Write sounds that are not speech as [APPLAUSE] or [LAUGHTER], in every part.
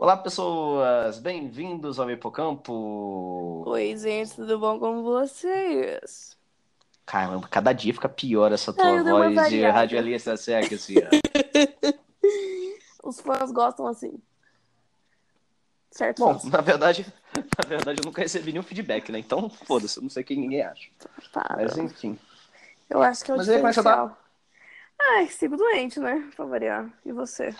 Olá, pessoas! Bem-vindos ao Hipocampo! Oi, gente, tudo bom com vocês? Caramba, cada dia fica pior essa tua uma voz de radialista seca, assim. [LAUGHS] Os fãs gostam assim. Certo? Bom, fãs? na verdade, [LAUGHS] na verdade, eu nunca recebi nenhum feedback, né? Então, foda-se, eu não sei o que ninguém acha. Para. Mas enfim. Eu acho que é o Mas aí, como é que você tá? diferencial. Ai, sigo doente, né? Pra variar. E você?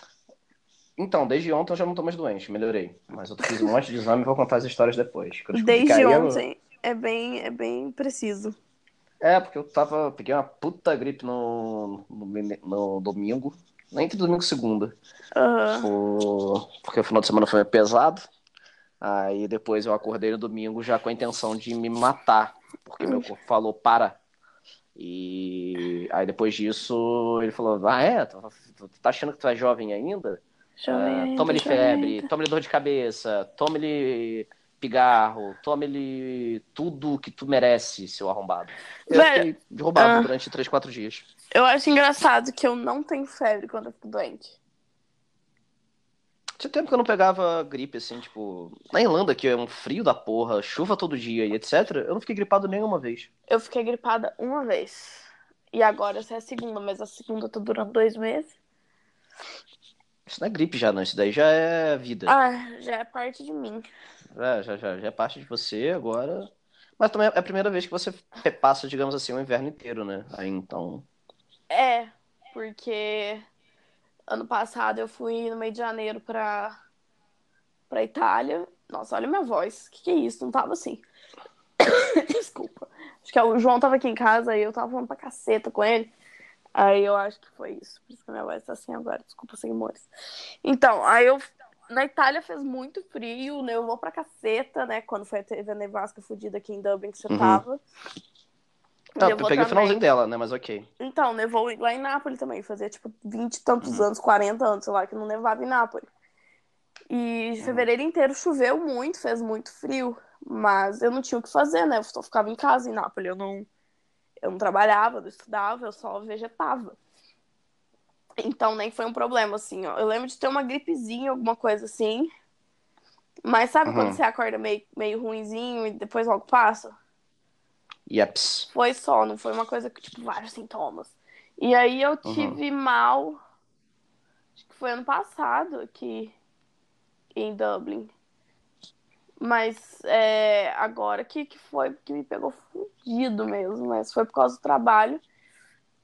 Então, desde ontem eu já não tô mais doente, melhorei. Mas eu fiz um monte de exame e vou contar as histórias depois. Desde eu- ontem é bem, é bem preciso. É, porque eu tava. Peguei uma puta gripe no, no, no domingo. Entre domingo e segunda. Aham. Por- Porque o final de semana foi pesado. Aí depois eu acordei no domingo já com a intenção de me matar. Porque meu corpo falou, para. E aí depois disso ele falou, ah é? Tu tá achando que tu é jovem ainda? Ainda, toma-lhe febre, toma-lhe dor de cabeça, tome-lhe pigarro, tome-lhe tudo que tu merece, seu arrombado. Eu Velho, fiquei derrubado ah. durante 3, 4 dias. Eu acho engraçado que eu não tenho febre quando eu fico doente. Tinha tempo que eu não pegava gripe, assim, tipo. Na Irlanda, que é um frio da porra, chuva todo dia e etc., eu não fiquei gripado nenhuma vez. Eu fiquei gripada uma vez. E agora essa é a segunda, mas a segunda tá durando dois meses. Isso não é gripe já, não. Isso daí já é vida. Ah, já é parte de mim. Já, já, já, já é parte de você agora. Mas também é a primeira vez que você passa, digamos assim, o inverno inteiro, né? Aí então. É, porque ano passado eu fui no meio de janeiro pra, pra Itália. Nossa, olha minha voz. Que que é isso? Não tava assim. [COUGHS] Desculpa. Acho que o João tava aqui em casa e eu tava falando pra caceta com ele. Aí eu acho que foi isso. Por isso que a minha voz tá assim agora. Desculpa, senhores. Então, aí eu. Na Itália fez muito frio, nevou pra caceta, né? Quando foi, teve a nevasca fodida aqui em Dublin que você Uhum. tava. Ah, eu peguei o também. finalzinho dela, né? Mas ok. Então, nevou lá em Nápoles também. Fazia tipo 20 e tantos Uhum. anos, 40 anos, sei lá, que não nevava em Nápoles. E Uhum. fevereiro inteiro choveu muito, fez muito frio. Mas eu não tinha o que fazer, né? Eu só ficava em casa em Nápoles. Eu não, eu não trabalhava, não estudava, eu só vegetava. Então nem foi um problema, assim, ó. Eu lembro de ter uma gripezinha, alguma coisa assim. Mas sabe Uhum. quando você acorda meio, meio ruinzinho e depois logo passa? Yeps. Foi só, não foi uma coisa que, tipo, vários sintomas. E aí eu tive mal. Acho que foi ano passado aqui em Dublin. Mas é, agora que, que foi que me pegou fudido mesmo. Mas foi por causa do trabalho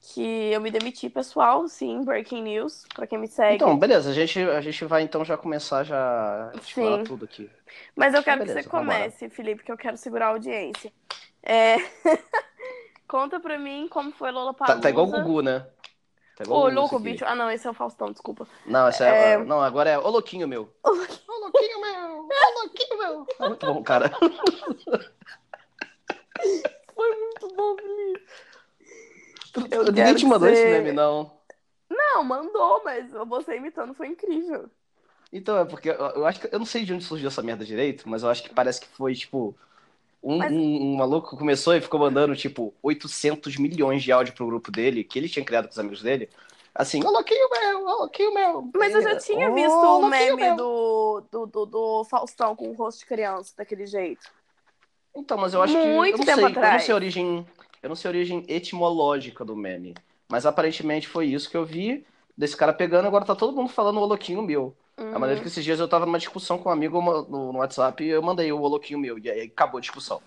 que eu me demiti, pessoal. Sim, breaking news, pra quem me segue. Então, beleza, a gente, a gente vai então já começar já a falar tudo aqui. Mas eu quero Beleza, que você vambora. comece, Felipe, que eu quero segurar a audiência. É... [LAUGHS] Conta pra mim como foi Lola Tá, tá igual o Gugu, né? Tá igual Ô, louco, esse bicho. Ah, não, esse é o Faustão, desculpa. Não, esse é... É. Não, agora é o louquinho meu. [LAUGHS] Ô louquinho meu! Ô louquinho meu! É [LAUGHS] muito bom, cara. [LAUGHS] Foi muito bom, Felipe. Eu Ninguém te mandou esse ser- meme, não. Não, mandou, mas você imitando foi incrível. Então, é porque eu, eu acho que. Eu não sei de onde surgiu essa merda direito, mas eu acho que parece que foi, tipo. Um, Mas- um- um maluco que começou e ficou mandando, tipo, 800 milhões de áudio pro grupo dele, que ele tinha criado com os amigos dele. Assim, ô louquinho meu, ô louquinho meu. Mas eu já tinha visto o meme do, do, do, do Faustão com o rosto de criança, daquele jeito. Então, mas eu acho que. Muito eu não tempo sei, eu não atrás. sei a origem. Eu não sei a origem etimológica do meme. Mas aparentemente foi isso que eu vi desse cara pegando, agora tá todo mundo falando o louquinho meu. A Uhum. maneira que esses dias eu tava numa discussão com um amigo no, no WhatsApp e eu mandei o louquinho meu. E aí acabou a discussão.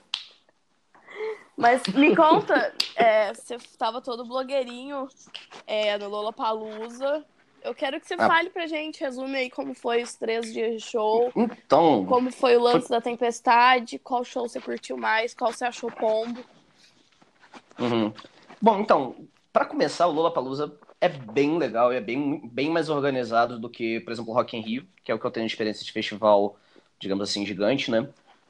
Mas me [LAUGHS] conta, é, você tava todo blogueirinho é, no Lollapalooza. Eu quero que você Ah. fale pra gente, resume aí como foi os três dias de show, Então. como foi o lance da tempestade, qual show você curtiu mais, qual você achou pombo. Uhum. Bom, então, pra começar, o Lollapalooza é bem legal, é bem, bem mais organizado do que, por exemplo, o Rock in Rio, que é o que eu tenho de experiência de festival, digamos assim, gigante, né?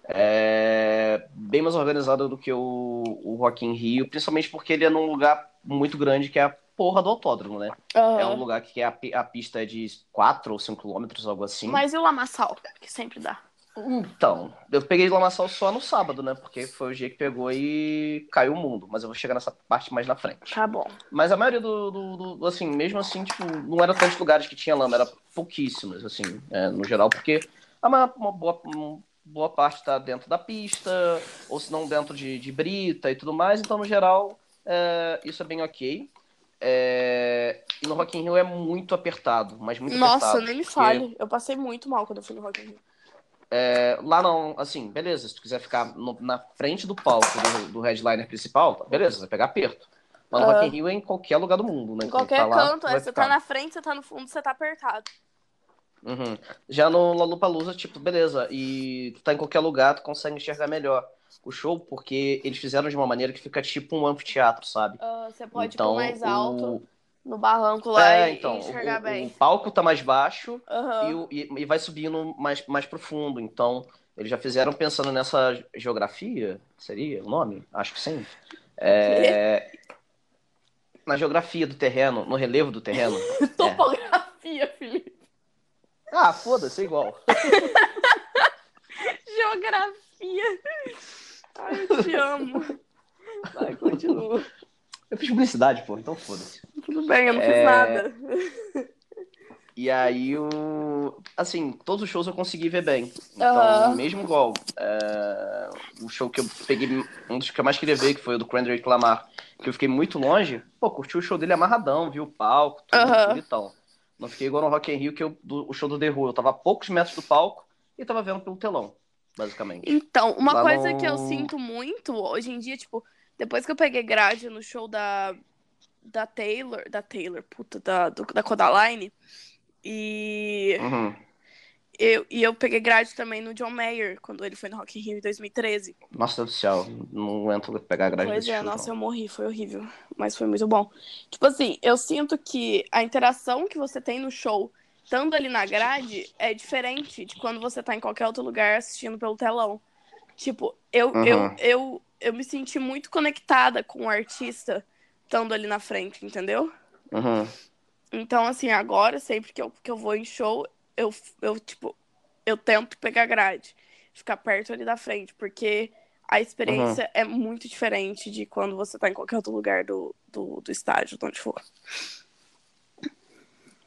É bem mais organizado do que o, o Rock in Rio, principalmente porque ele é num lugar muito grande que é a porra do autódromo, né? É Aham. um lugar que a, a pista é de 4 ou 5 quilômetros, algo assim. Mas e o lamaçal, que sempre dá. Então, eu peguei lamaçal só no sábado, né? Porque foi o dia que pegou e caiu o mundo. Mas eu vou chegar nessa parte mais na frente. Tá bom. Mas a maioria do, do, do assim, mesmo assim, tipo, não era tantos lugares que tinha lama, era pouquíssimos, assim, é, no geral, porque uma, uma boa, uma boa parte tá dentro da pista, ou se não dentro de, de brita e tudo mais, então, no geral, é, isso é bem ok. É, no Rock in Rio é muito apertado, mas muito Nossa, apertado. nem me porque- fale. Eu passei muito mal quando eu fui no Rock in Rio. É, lá não, assim, beleza, se tu quiser ficar no- na frente do palco do, do headliner principal, tá, beleza, você vai pegar aperto. Mas no Ah. Rock in Rio é em qualquer lugar do mundo, né? Em Então, qualquer tá lá, canto, é, você ficar. tá na frente, você tá no fundo, você tá apertado. Uhum. Já no Lollapalooza, tipo, beleza, e tu tá em qualquer lugar, tu consegue enxergar melhor o show, porque eles fizeram de uma maneira que fica tipo um anfiteatro, sabe? Ah, você pode então, ir mais alto, o... no barranco lá É, e, então, e enxergar o, bem. o palco tá mais baixo Aham. e, e- e vai subindo mais, mais profundo. Então, eles já fizeram pensando nessa geografia, seria o nome? Acho que sim. É, na geografia do terreno, no relevo do terreno. É. [LAUGHS] Topografia, Felipe. Ah, foda-se, é igual. [LAUGHS] Geografia. Ai, eu te amo. Vai, continua. Eu fiz publicidade, pô, então foda-se. Tudo bem, eu não fiz É. nada. E aí, o... assim, todos os shows eu consegui ver bem. Então, Aham. mesmo igual, é, o show que eu peguei, um dos que eu mais queria ver, que foi o do Kendrick Lamar, que eu fiquei muito longe, pô, curti o show dele amarradão, viu o palco, tudo Aham. bonitão. Não fiquei igual no Rock in Rio, que eu, do- o show do The Who, eu tava a poucos metros do palco e tava vendo pelo telão, basicamente. Então, uma Lá coisa no- que eu sinto muito hoje em dia, tipo, depois que eu peguei grade no show da, da Taylor, da Taylor, puta, da, do- da Codaline, e Uhum. eu, e eu peguei grade também no John Mayer, quando ele foi no Rock in Rio em 2013. Nossa Deus do céu, não aguento pegar grade Pois é, show, nossa, não. eu morri, foi horrível. Mas foi muito bom. Tipo assim, eu sinto que a interação que você tem no show, estando ali na grade, é diferente de quando você tá em qualquer outro lugar assistindo pelo telão. Tipo, eu, Uhum. eu, eu, eu me senti muito conectada com o artista estando ali na frente, entendeu? Uhum. Então, assim, agora, sempre que eu, que eu vou em show, eu, eu, tipo, eu tento pegar grade, ficar perto ali da frente, porque a experiência é muito diferente de quando você tá em qualquer outro lugar do, do, do estádio, de onde for.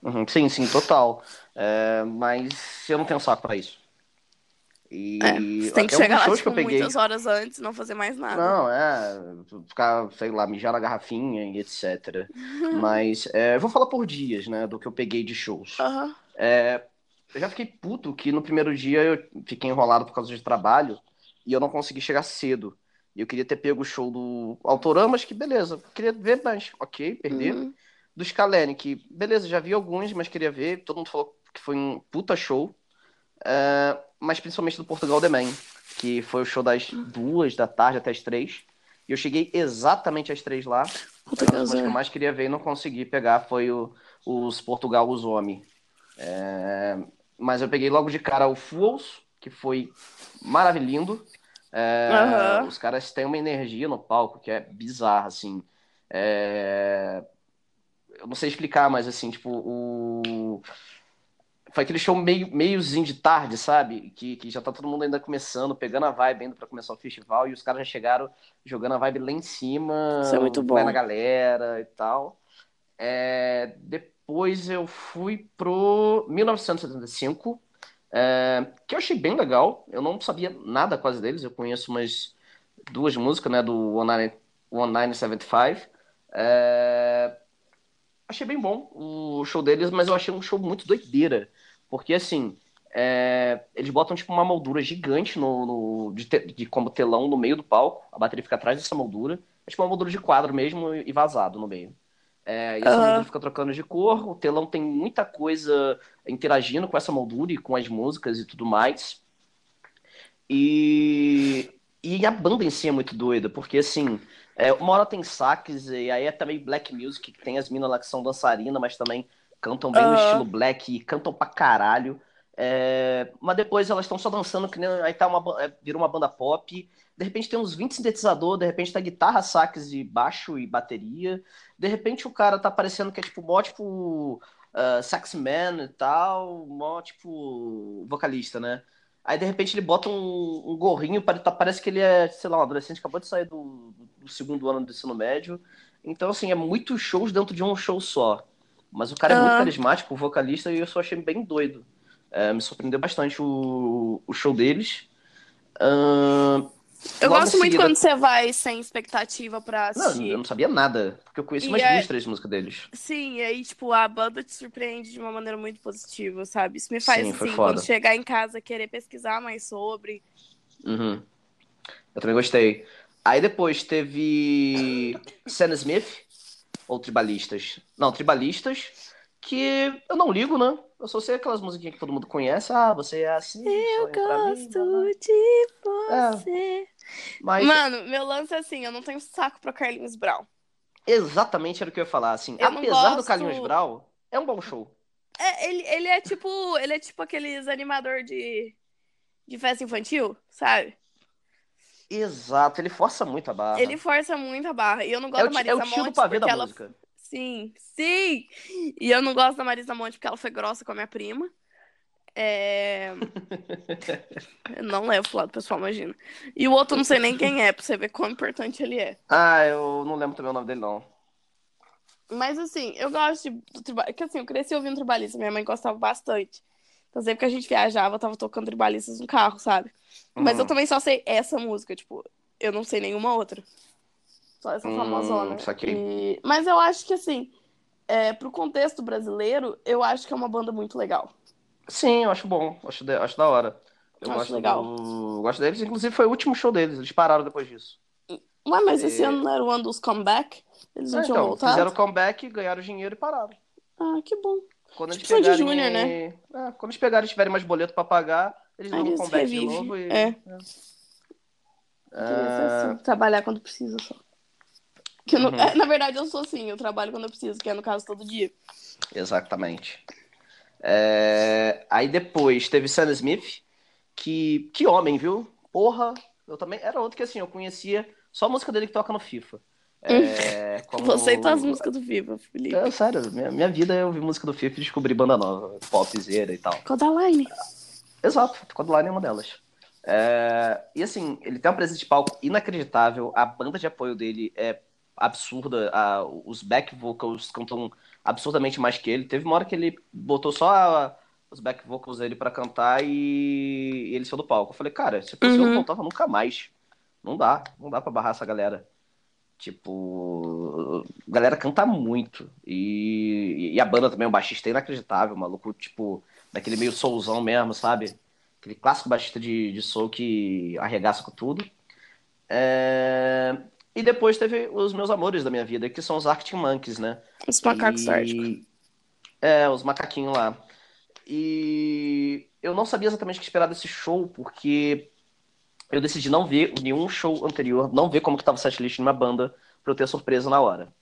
Uhum, Sim, sim, total. É, mas eu não tenho saco pra isso. E É, tem que chegar lá, tipo, que eu peguei. muitas horas antes não fazer mais nada. Não, é. Ficar, sei lá, mijar na garrafinha e etc. [LAUGHS] Mas é, eu vou falar por dias, né? Do que eu peguei de shows. Aham. É, eu já fiquei puto que no primeiro dia eu fiquei enrolado por causa de trabalho e eu não consegui chegar cedo. E eu queria ter pego o show do Autoramas, que beleza, queria ver, mas ok, perder. Uhum. Do Scalene, que beleza, já vi alguns, mas queria ver. Todo mundo falou que foi um puta show. É, mas principalmente do Portugal The Man, que foi o show das duas da tarde até as três. E eu cheguei exatamente às três lá. Puta Uma que das coisas que eu mais queria ver e não consegui pegar foi o, os Portugal Os Homem. É, mas eu peguei logo de cara o Fools, que foi maravilhoso. É, Aham. Os caras têm uma energia no palco que é bizarra, assim. É, eu não sei explicar, mas assim, tipo, o. Foi aquele show meio, meiozinho de tarde, sabe? Que, que já tá todo mundo ainda começando, pegando a vibe ainda pra começar o festival, e os caras já chegaram jogando a vibe lá em cima, Isso é muito bom. vai na galera e tal. É, depois eu fui pro 1975, é, que eu achei bem legal. Eu não sabia nada quase deles, eu conheço umas duas músicas, né, do 1975. É, achei bem bom o show deles, mas eu achei um show muito doideira. Porque, assim, é, eles botam, tipo, uma moldura gigante no, no- de, te- de como telão no meio do palco. A bateria fica atrás dessa moldura. É tipo uma moldura de quadro mesmo e vazado no meio. É, e essa Aham. moldura fica trocando de cor. O telão tem muita coisa interagindo com essa moldura e com as músicas e tudo mais. E, e a banda em si é muito doida, porque assim, é, uma hora tem sax, e aí é também black music, que tem as minas lá que são dançarinas, mas também cantam bem no estilo black cantam pra caralho. É, mas depois elas estão só dançando, que nem, aí tá uma, é, vira uma banda pop. De repente tem uns 20 sintetizador, de repente tá guitarra, sax e baixo e bateria. De repente o cara tá parecendo que é tipo mó tipo uh, saxman e tal, mó tipo vocalista, né? Aí de repente ele bota um, um gorrinho, parece que ele é, sei lá, um adolescente, acabou de sair do, do segundo ano do ensino médio. Então, assim, é muitos shows dentro de um show só. Mas o cara é muito carismático, o vocalista, e eu só achei bem doido. É, me surpreendeu bastante o, o show deles. Uh, eu gosto muito seguida... quando você vai sem expectativa pra assistir. Não, eu não sabia nada, porque eu conheço e mais é... duas, três músicas deles. Sim, e aí, tipo, a banda te surpreende de uma maneira muito positiva, sabe? Isso me faz, Sim, assim, quando chegar em casa, querer pesquisar mais sobre. Uhum. Eu também gostei. Aí depois teve Sam Smith, ou Tribalistas. Não, Tribalistas, que eu não ligo, né? Eu só sei aquelas musiquinhas que todo mundo conhece. Ah, você é assim. Eu gosto mim, de você. É. Mas... Mano, meu lance é assim, eu não tenho saco pra Carlinhos Brown. Exatamente era o que eu ia falar, assim. Eu apesar gosto... do Carlinhos Brown, é um bom show. É, ele, ele é tipo. Ele é tipo aqueles animador de, de festa infantil, sabe? Exato, ele força muito a barra. Ele força muito a barra. E eu não gosto é da Marisa Monte. É o tio pavê da ela... música. Sim, sim! E eu não gosto da Marisa Monte porque ela foi grossa com a minha prima. É... [LAUGHS] não levo pro lado pessoal, imagina. E o outro não sei nem quem é, pra você ver quão importante ele é. Ah, eu não lembro também o nome dele, não. Mas assim, eu gosto de. Porque assim, eu cresci ouvindo trabalhista, minha mãe gostava bastante. Então sempre que a gente viajava, eu tava tocando tribalistas no carro, sabe? Uhum. Mas eu uhum. também só sei essa música, tipo, eu não sei nenhuma outra. Só essa hum, famosona. E... Mas eu acho que, assim, é, pro contexto brasileiro, eu acho que é uma banda muito legal. Sim, eu acho bom. Acho, de... acho da hora. Eu acho gosto legal. Do... Gosto deles. Inclusive, foi o último show deles. Eles pararam depois disso. Ué, mas e... esse ano não era o ano dos comeback? Eles não é, tinham então, voltado? Fizeram comeback, ganharam dinheiro e pararam. Ah, que bom. Quando tipo eles pegarem... Junior, né? É, quando eles pegarem e tiverem mais boleto pra pagar, eles vão comeback de novo e... É. é. Assim, trabalhar quando precisa só. Que uhum. é, [LAUGHS] na verdade, eu sou assim, eu trabalho quando eu preciso, que é no caso todo dia. Exatamente. É... Aí depois teve Sam Smith, que, que homem, viu? Porra, eu também. Era outro que assim, eu conhecia só a música dele que toca no FIFA. É, [LAUGHS] como... Você e as músicas do FIFA, Felipe. É, sério, minha, minha vida é ouvir música do FIFA e descobrir banda nova, popzera e tal. Codaline. Exato, Codaline é uma delas. É, e assim, ele tem uma presença de palco inacreditável, a banda de apoio dele é absurda. A, os back vocals cantam absurdamente mais que ele. Teve uma hora que ele botou só a, os back vocals dele para cantar e, e, ele saiu do palco. Eu falei, cara, se fosse uhum. eu não voltava nunca mais. Não dá, não dá para barrar essa galera. Tipo, a galera canta muito. E, e a banda também, o baixista é inacreditável, maluco, tipo, daquele meio soulzão mesmo, sabe? Aquele clássico baixista de, de soul que arregaça com tudo. É... E depois teve os meus amores da minha vida, que são os Arctic Monkeys, né? Os macacos e... É, os macaquinhos lá. E eu não sabia exatamente o que esperar desse show, porque eu decidi não ver nenhum show anterior, não ver como que tava o setlist de uma banda, pra eu ter surpresa na hora.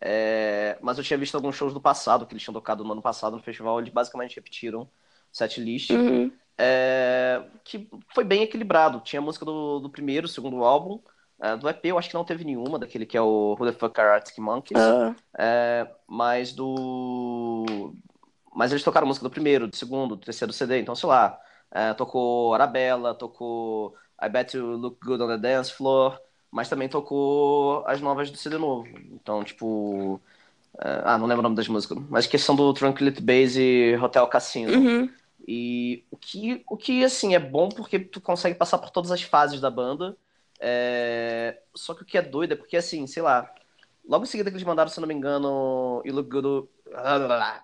É... Mas eu tinha visto alguns shows do passado, que eles tinham tocado no ano passado no festival, eles basicamente repetiram o setlist. Uhum. É... Que foi bem equilibrado. Tinha a música do, do primeiro, segundo álbum, Uh, do EP eu acho que não teve nenhuma, daquele que é o Who the Fuck Are Arctic Monkeys. Uh. É, mas do. Mas eles tocaram música do primeiro, do segundo, do terceiro CD, então sei lá. É, tocou Arabella, tocou I Bet You Look Good on the Dance Floor, mas também tocou as novas do CD novo. Então, tipo. É, ah, não lembro o nome das músicas, mas que são do Tranquility Base Hotel Cassino. Uhum. E o que, o que, assim, é bom porque tu consegue passar por todas as fases da banda é... Só que o que é doido é porque, assim, sei lá, logo em seguida que eles mandaram, se não me engano, You Look Good.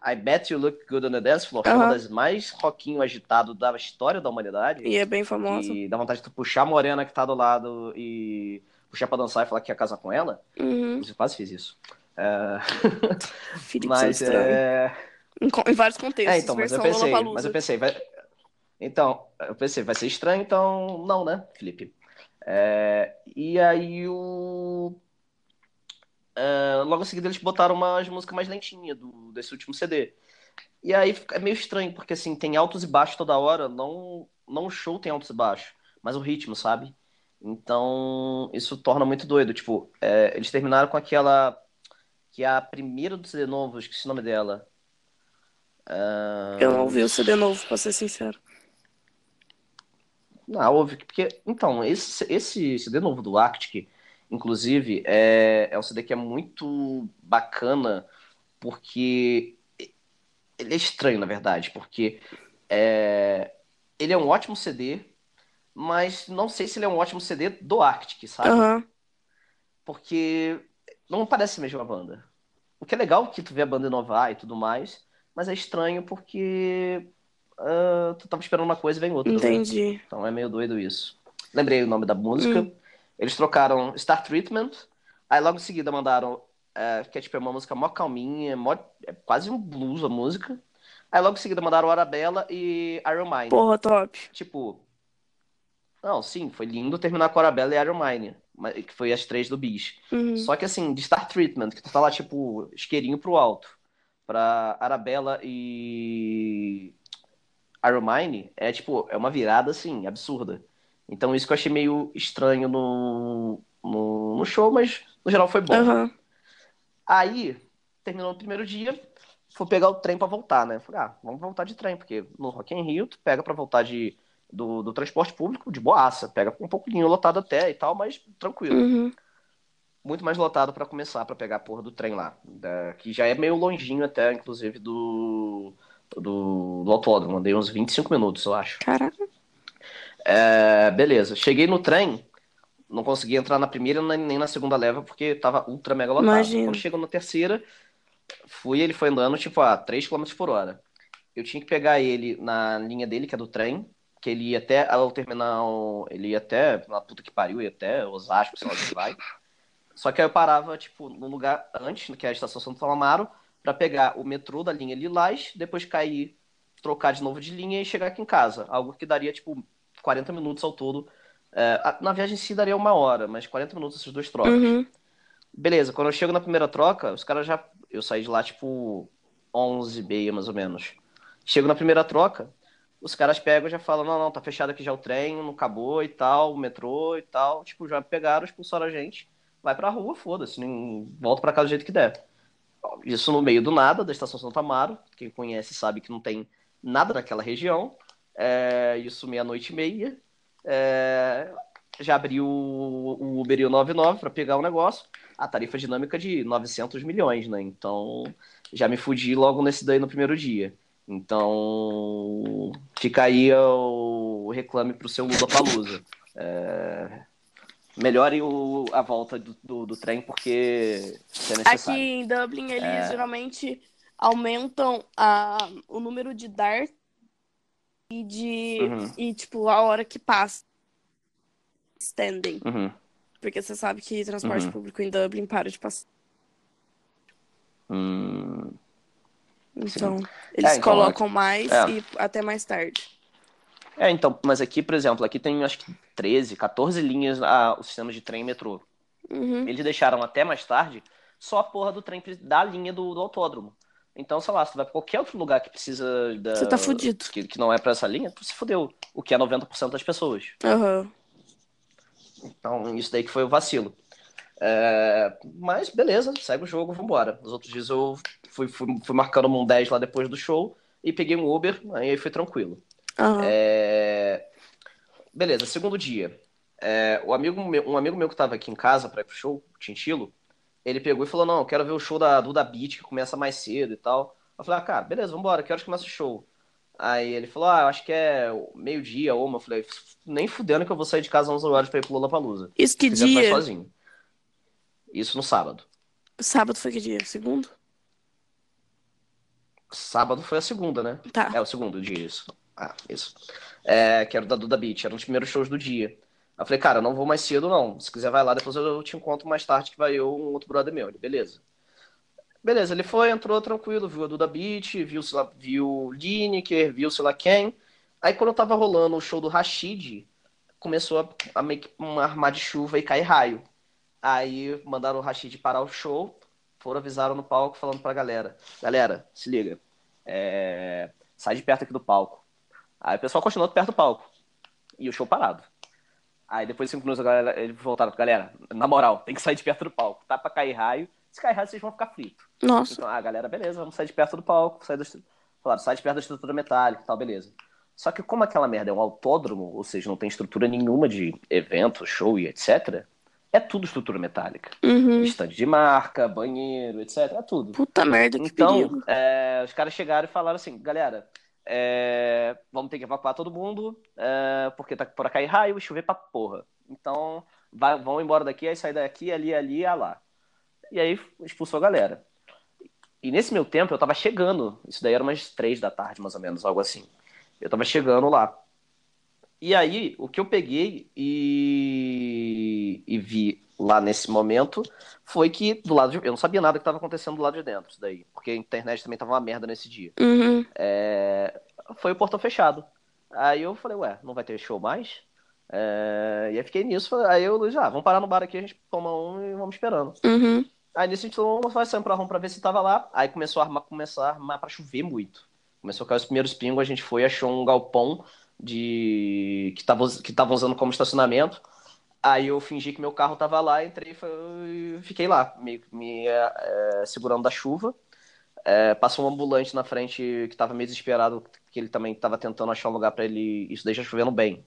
I Bet You Look Good on the Dance Floor, uhum. uma das mais rockinho agitado da história da humanidade. E é bem famosa. E dá vontade de tu puxar a morena que tá do lado e puxar pra dançar e falar que ia casar com ela. Uhum. Eu quase fiz isso. É... [LAUGHS] mas é... Em, em, vários contextos. É, então, mas eu pensei, mas eu pensei, vai... Então, eu pensei, vai ser estranho, então não, né, Felipe? É, e aí o. É, logo em seguida eles botaram umas músicas mais lentinhas do, desse último CD. E aí é meio estranho, porque assim, tem altos e baixos toda hora, não, não o show tem altos e baixos, mas o ritmo, sabe? Então, isso torna muito doido. Tipo, é, eles terminaram com aquela. Que é a primeira do CD novo, esqueci o nome dela. Uh... Eu não vi o CD novo, pra ser sincero. Não, houve. Porque, então, esse, esse CD novo do Arctic, inclusive, é, é um CD que é muito bacana, porque ele é estranho, na verdade, porque é, ele é um ótimo CD, mas não sei se ele é um ótimo CD do Arctic, sabe? Aham. Porque não parece a mesma banda. O que é legal que tu vê a banda inovar e tudo mais, mas é estranho porque ah, tu tava esperando uma coisa e vem outra. né? Entendi. Então é meio doido isso. Lembrei o nome da música. Hum. Eles trocaram Star Treatment. Aí logo em seguida mandaram. é, que é tipo é uma música mó calminha, mó, é quase um blues a música. Aí logo em seguida mandaram Arabella e Iron Mine. Porra, top. Tipo. Não, sim, foi lindo terminar com Arabella e Iron Mine. Que foi as três do Bis. Uhum. Só que assim, de Star Treatment, que tu tá lá, tipo, isqueirinho pro alto. Pra Arabella e Iron Mine, é tipo, é uma virada assim, absurda. Então isso que eu achei meio estranho no, no, no show, mas no geral foi bom. Aham. Aí, terminou o primeiro dia, fui pegar o trem pra voltar, né? Falei, ah, vamos voltar de trem, porque no Rock in Rio tu pega pra voltar de, do, do transporte público de boaça. Pega um pouquinho lotado até e tal, mas tranquilo Uhum. muito mais lotado pra começar pra pegar a porra do trem lá, da- que já é meio longinho até, inclusive, do, do, do autódromo. Andei uns 25 minutos, eu acho. Caraca. É, beleza, cheguei no trem, não consegui entrar na primeira nem na segunda leva porque tava ultra mega lotado. Imagino. Quando chegou na terceira, fui, ele foi andando tipo a 3 km por hora. Eu tinha que pegar ele na linha dele, que é do trem, que ele ia até ao terminal, ele ia até, na puta que pariu, ia até Osasco, sei lá onde vai. Só que aí eu parava, tipo, num lugar antes, que é a estação Santo Amaro, pra pegar o metrô da linha Lilás, depois cair, trocar de novo de linha e chegar aqui em casa. Algo que daria, tipo, 40 minutos ao todo. É, na viagem em si daria uma hora, mas 40 minutos essas duas trocas. Uhum. Beleza, quando eu chego na primeira troca, os caras já. Eu saí de lá, tipo, 11 e meia, mais ou menos. Chego na primeira troca, os caras pegam e já falam: não, não, tá fechado aqui já o trem, não acabou e tal, o metrô e tal. Tipo, já pegaram, expulsaram a gente. Vai pra rua, foda-se, nem- volta pra casa do jeito que der. Isso no meio do nada, da estação Santo Amaro. Quem conhece sabe que não tem nada naquela região. É, isso meia-noite e meia. É, já abri o, Uber e o 99 para pegar o negócio. A tarifa dinâmica de 900 milhões, né? Então, já me fudi logo nesse daí no primeiro dia. Então, fica aí o reclame pro seu Lula Palusa. É, melhore o- a volta do, do, do trem, porque é Aqui necessário. em Dublin, eles É. geralmente aumentam a, o número de DART e de. Uhum. E, tipo, a hora que passa. Standing. Uhum, Porque você sabe que transporte Uhum. público em Dublin para de passar. hum, Então, eles então, colocam mais é. e até mais tarde. É, então, mas aqui, por exemplo, aqui tem acho que 13, 14 linhas a, o sistema de trem e metrô. Uhum. Eles deixaram até mais tarde só a porra do trem da linha do, do autódromo. Então, sei lá, se tu vai pra qualquer outro lugar que precisa da. Você tá fudido. Que, que não é pra essa linha, tu se fudeu. O que é 90% das pessoas. Aham. Então, isso daí que foi o vacilo. É, mas beleza, segue o jogo, vambora. Nos outros dias eu fui, fui, fui marcando um 10 lá depois do show e peguei um Uber, aí foi tranquilo. Aham. É, Beleza, segundo dia. É, o amigo meu- um amigo meu que tava aqui em casa pra ir pro show, o Tintilo, ele pegou e falou: Não, eu quero ver o show da Duda Beat, que começa mais cedo e tal. Eu falei: Ah, cara, beleza, vambora, que horas começa o show? Aí ele falou: Ah, eu acho que é meio-dia, uma. Eu falei: Nem fudendo que eu vou sair de casa 11 horas pra ir pro Lollapalooza. Isso que dia? sozinho. Isso no sábado. Sábado foi que dia? Segundo? Sábado foi a segunda, né? Tá. É, o segundo dia, isso. Ah, isso. É, que era o da Duda Beat, era um dos primeiros shows do dia. Eu falei, cara, não vou mais cedo, não. Se quiser, vai lá, depois eu te encontro mais tarde, que vai eu um outro brother meu. Ele, beleza. Beleza, ele foi, entrou tranquilo, viu a Duda Beat, viu, lá, viu Lineker, viu sei lá quem. Aí quando tava rolando o show do Rashid, começou a, a meio que um armar de chuva e cair raio. Aí mandaram o Rashid parar o show, foram avisaram no palco falando pra galera, galera, se liga, é, sai de perto aqui do palco. Aí o pessoal continuou perto do palco. E o show parado. Aí depois de cinco minutos a galera, eles voltaram, galera, na moral, tem que sair de perto do palco. Tá pra cair raio. Se cair raio, vocês vão ficar fritos. Nossa. Então, ah, galera, beleza, vamos sair de perto do palco. Sair do... Falaram, sai de perto da estrutura metálica e tal, beleza. Só que como aquela merda é um autódromo, ou seja, não tem estrutura nenhuma de evento, show e etc., é tudo estrutura metálica. Uhum. Estande de marca, banheiro, etc. É tudo. Puta merda, que Então, é, os caras chegaram e falaram assim, galera, é, vamos ter que evacuar todo mundo, é, porque tá por cair raio e chover pra porra. Então, vai, vão embora daqui, aí sai daqui, ali, ali, ah lá. E aí expulsou a galera. E nesse meu tempo eu tava chegando, isso daí era umas três da tarde, mais ou menos, algo assim. Eu tava chegando lá. E aí, o que eu peguei e, e vi lá nesse momento foi que do lado de... Eu não sabia nada que estava acontecendo do lado de dentro, isso daí. Porque a internet também tava uma merda nesse dia. Uhum. É, Foi o portão fechado. Aí eu falei, ué, não vai ter show mais? É, E aí fiquei nisso. Aí eu, Luiz, ah, vamos parar no bar aqui, a gente toma um e vamos esperando. Uhum. Aí nisso a gente tomou uma, saindo pra rua pra ver se tava lá. Aí começou a armar, começou a armar pra chover muito. Começou a cair os primeiros pingos, a gente foi e achou um galpão de que tava, que tava usando como estacionamento. Aí eu fingi que meu carro tava lá, entrei e fiquei lá, que me é, é, segurando da chuva. É, passou um ambulante na frente que tava meio desesperado, que ele também tava tentando achar um lugar pra ele. Isso deixa chovendo bem.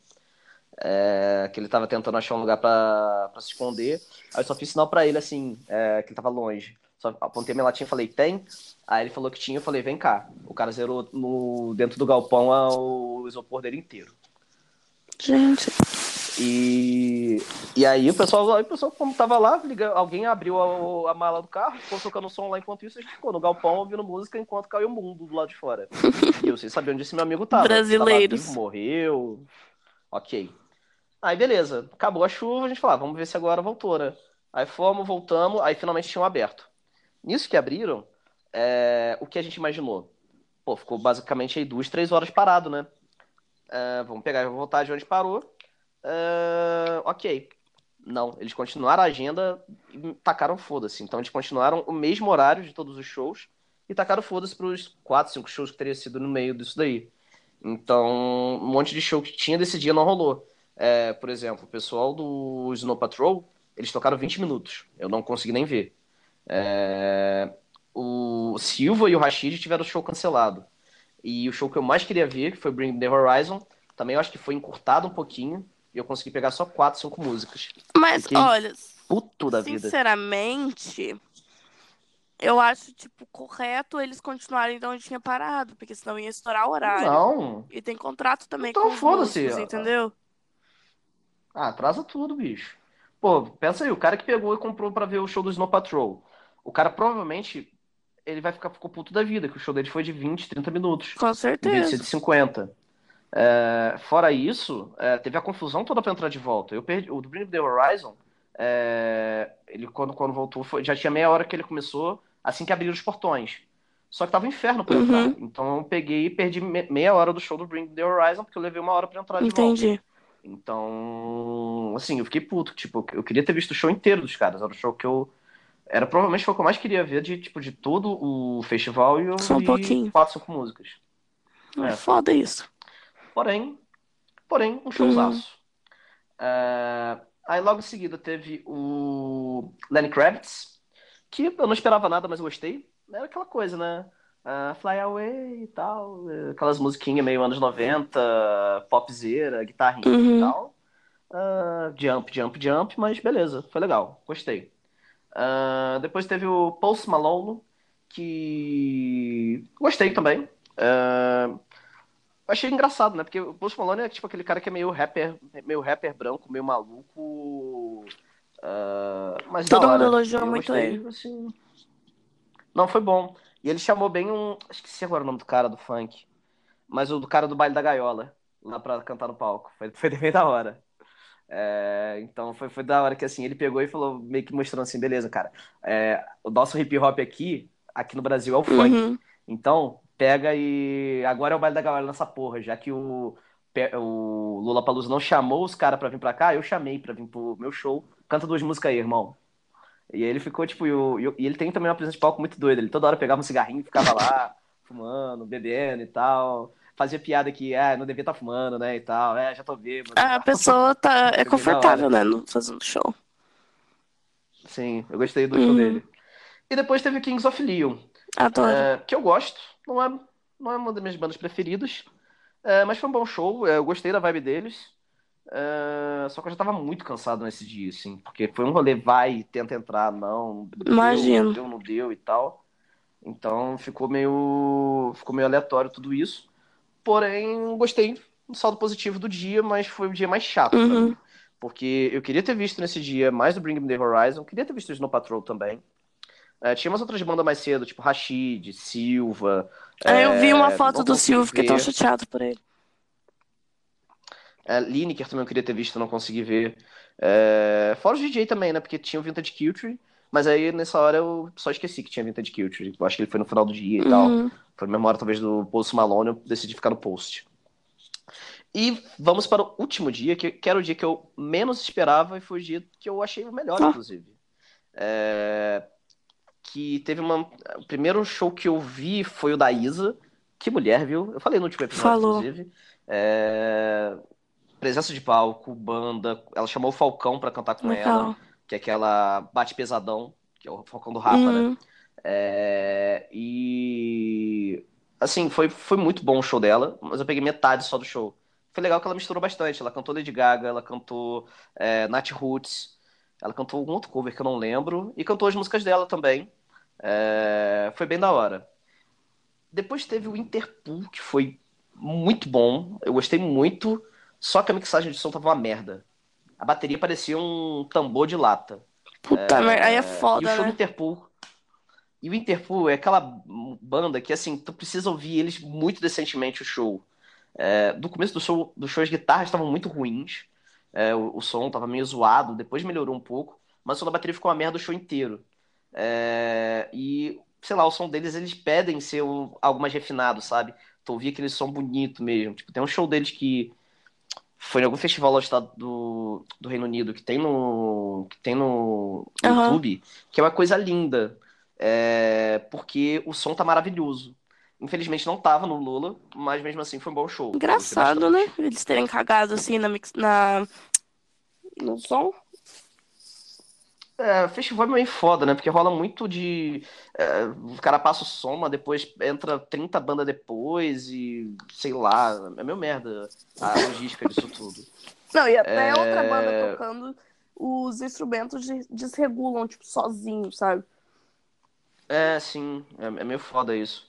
É, que ele tava tentando achar um lugar pra se esconder. Aí eu só fiz sinal pra ele assim, é, que ele tava longe. Só apontei minha latinha e falei, tem? Aí ele falou que tinha, eu falei, vem cá. O cara zerou no, dentro do galpão o isopor dele inteiro. Gente. E, e aí o pessoal, aí o pessoal, como tava lá, liga, alguém abriu a, a mala do carro, ficou tocando som lá enquanto isso, a gente ficou no galpão ouvindo música enquanto caiu o mundo do lado de fora. [LAUGHS] E eu sem saber onde esse meu amigo tava. Brasileiros. Tava vivo, morreu. Ok. Aí beleza, acabou a chuva, a gente falou, ah, vamos ver se agora voltou, né? Aí fomos, voltamos, aí finalmente tinham aberto. Nisso que abriram, é, o que a gente imaginou? Pô, ficou basicamente aí duas, três horas parado, né? É, vamos pegar e voltar de onde parou. É, ok. Não, eles continuaram a agenda e tacaram foda-se. Então eles continuaram o mesmo horário de todos os shows e tacaram foda-se pros quatro, cinco shows que teria sido no meio disso daí. Então, um monte de show que tinha desse dia não rolou. É, por exemplo, o pessoal do Snow Patrol, eles tocaram 20 minutos. Eu não consegui nem ver. É, o Silva e o Rashid tiveram o show cancelado. E o show que eu mais queria ver, que foi Bring the Horizon, também eu acho que foi encurtado um pouquinho. E eu consegui pegar só quatro, cinco músicas. Mas, Fiquei olha, Puto da vida. sinceramente, eu acho, tipo, correto eles continuarem de onde tinha parado, porque senão ia estourar o horário. Não. E tem contrato também Então com os foda-se. músicos, entendeu? Ah, atrasa tudo, bicho. Pô, pensa aí, o cara que pegou e comprou pra ver o show do Snow Patrol. O cara provavelmente ele vai ficar ficou puto da vida, que o show dele foi de 20, 30 minutos. Com Em vez certeza. de 50. É, fora isso, é, teve a confusão toda pra entrar de volta. Eu perdi, o Bring the Horizon, é, ele quando, quando voltou, foi- já tinha meia hora que ele começou, assim que abriram os portões. Só que tava um inferno pra entrar. Uhum. Então eu peguei e perdi me- meia hora do show do Bring the Horizon, porque eu levei uma hora pra entrar de volta. Entendi. Então, assim, eu fiquei puto. Tipo, eu queria ter visto o show inteiro dos caras. Era o show que eu. Era provavelmente foi o que eu mais queria ver de, tipo, de todo o festival e eu Só um pouquinho. quatro, cinco músicas. É É. foda isso. Porém, porém, um showzaço. É, Aí logo em seguida teve o Lenny Kravitz, que eu não esperava nada, mas gostei. Era aquela coisa, né? Ah, Fly Away e tal, aquelas musiquinhas meio anos 90, popzera, guitarrinha Uhum. e tal. Ah, jump, jump, jump, mas beleza, foi legal, gostei. Ah, depois teve o Post Malone, que gostei também. Ah, achei engraçado, né? Porque o Post Malone é tipo aquele cara que é meio rapper, meio rapper branco, meio maluco. ah, mas Todo da mundo hora. elogiou muito ele. assim. Não, foi bom. E ele chamou bem um. Esqueci agora o nome do cara do funk. Mas o do cara do baile da gaiola, lá pra cantar no palco. Foi, foi [LAUGHS] bem da hora. É, então foi, foi da hora que assim, ele pegou e falou, meio que mostrando assim, beleza, cara. é, o nosso hip hop aqui, aqui no Brasil, é o funk. Uhum. Então, pega e. Agora é o baile da gaiola nessa porra, já que o, o Lula Palusa não chamou os caras pra vir pra cá, eu chamei pra vir pro meu show. Canta duas músicas aí, irmão. E aí ele ficou, tipo, e, o- e ele tem também uma presença de palco muito doida. Ele toda hora pegava um cigarrinho e ficava lá, [LAUGHS] fumando, bebendo e tal. Fazia piada que, ah, não devia estar fumando, né, e tal. É, já tô bêbado. e A pessoa tá, [LAUGHS] é confortável, né, no- fazendo show. Sim, eu gostei do show Uhum. dele. E depois teve Kings of Leon. Adoro. É, que eu gosto. Não é, não é uma das minhas bandas preferidas. É, mas foi um bom show, é, eu gostei da vibe deles. É, só que eu já tava muito cansado nesse dia, assim, porque foi um rolê, vai, tenta entrar, não. Imagino. Deu, deu, não deu e tal. Então ficou meio. Ficou meio aleatório tudo isso. Porém, gostei do saldo positivo do dia, mas foi o dia mais chato pra Uhum. mim. Porque eu queria ter visto nesse dia mais do Bring Me The Horizon, queria ter visto o Snow Patrol também. É, tinha umas outras bandas mais cedo, tipo Rashid, Silva. Aí eu vi uma é, foto do Silvio, fiquei tão chateado por ele. É, Lineker também eu queria ter visto, não consegui ver. É, fora o DJ também, né? Porque tinha o Vintage Culture, mas aí nessa hora eu só esqueci que tinha Vintage Culture. Eu acho que ele foi no final do dia e tal. Uhum. Foi memória talvez do Post Malone, eu decidi ficar no post. E vamos para o último dia, que, que era o dia que eu menos esperava e foi o dia que eu achei o melhor, Ah. inclusive. É, que teve uma. O primeiro show que eu vi foi o da Isa. Que mulher, viu? Eu falei no último episódio, Falou. inclusive. É, Presença de palco, banda. Ela chamou o Falcão pra cantar com ela, Legal. que é aquela bate pesadão, que é o Falcão do Rapa, né? Uhum. É, e assim, foi, foi muito bom o show dela, mas eu peguei metade só do show. Foi legal que ela misturou bastante. Ela cantou Lady Gaga, ela cantou é, Nat Roots, ela cantou algum outro cover que eu não lembro, e cantou as músicas dela também. É, foi bem da hora. Depois teve o Interpol, que foi muito bom, eu gostei muito, só que a mixagem de som tava uma merda. A bateria parecia um tambor de lata. Puta merda, aí é e o foda, show do né? Interpol. E o Interpol é aquela banda que, assim, tu precisa ouvir eles muito decentemente o show. É, do começo do show, do show as guitarras estavam muito ruins. É, o, o som tava meio zoado, depois melhorou um pouco, mas o som da bateria ficou uma merda o show inteiro. É, e, sei lá, o som deles, eles pedem ser um, algo mais refinado, sabe? Tu ouvir aquele som bonito mesmo. Tipo, tem um show deles que foi em algum festival lá do estado do, do Reino Unido que tem no, que tem no Aham. YouTube, que é uma coisa linda. É, porque o som tá maravilhoso. Infelizmente não tava no Lula, mas mesmo assim foi um bom show. Engraçado, né? Eles terem cagado assim na mix... na... no som. É, festival é meio foda, né? Porque rola muito de. é, o cara passa o som, mas depois entra 30 bandas depois e sei lá. É meio merda a logística disso tudo. Não, e até É. outra banda tocando, os instrumentos de- desregulam, tipo, sozinho, sabe? É, sim, é, é meio foda isso.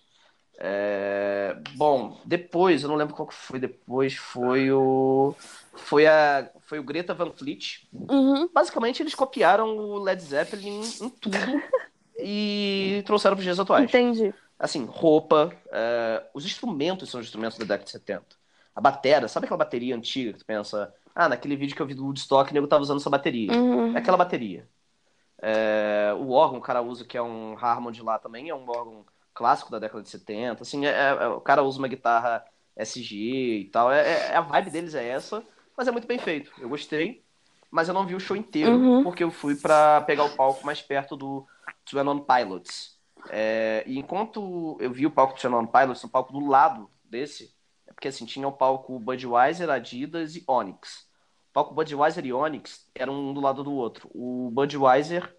É, bom, depois, eu não lembro qual que foi depois, foi o. Foi a. Foi o Greta Van Fleet. Uhum. Basicamente, eles copiaram o Led Zeppelin em tudo [LAUGHS] e trouxeram para os dias atuais. Entendi. Assim, roupa, é, os instrumentos são os instrumentos da década de 70. A batera, sabe aquela bateria antiga que tu pensa, ah, naquele vídeo que eu vi do Woodstock, o nego tava usando essa bateria. Uhum. É aquela bateria. É, o órgão que o cara usa, que é um Harmony lá também, é um órgão clássico da década de 70. Assim, é- é- o cara usa uma guitarra SG e tal. É, é- a vibe deles é essa, mas é muito bem feito. Eu gostei, mas eu não vi o show inteiro, Uhum. porque eu fui pra pegar o palco mais perto do Two On Pilots. É, e enquanto eu vi o palco do Two On Pilots, o palco do lado desse, é porque assim, tinha o palco Budweiser, Adidas e Onyx. O palco Budweiser e Onyx eram um do lado do outro. O Budweiser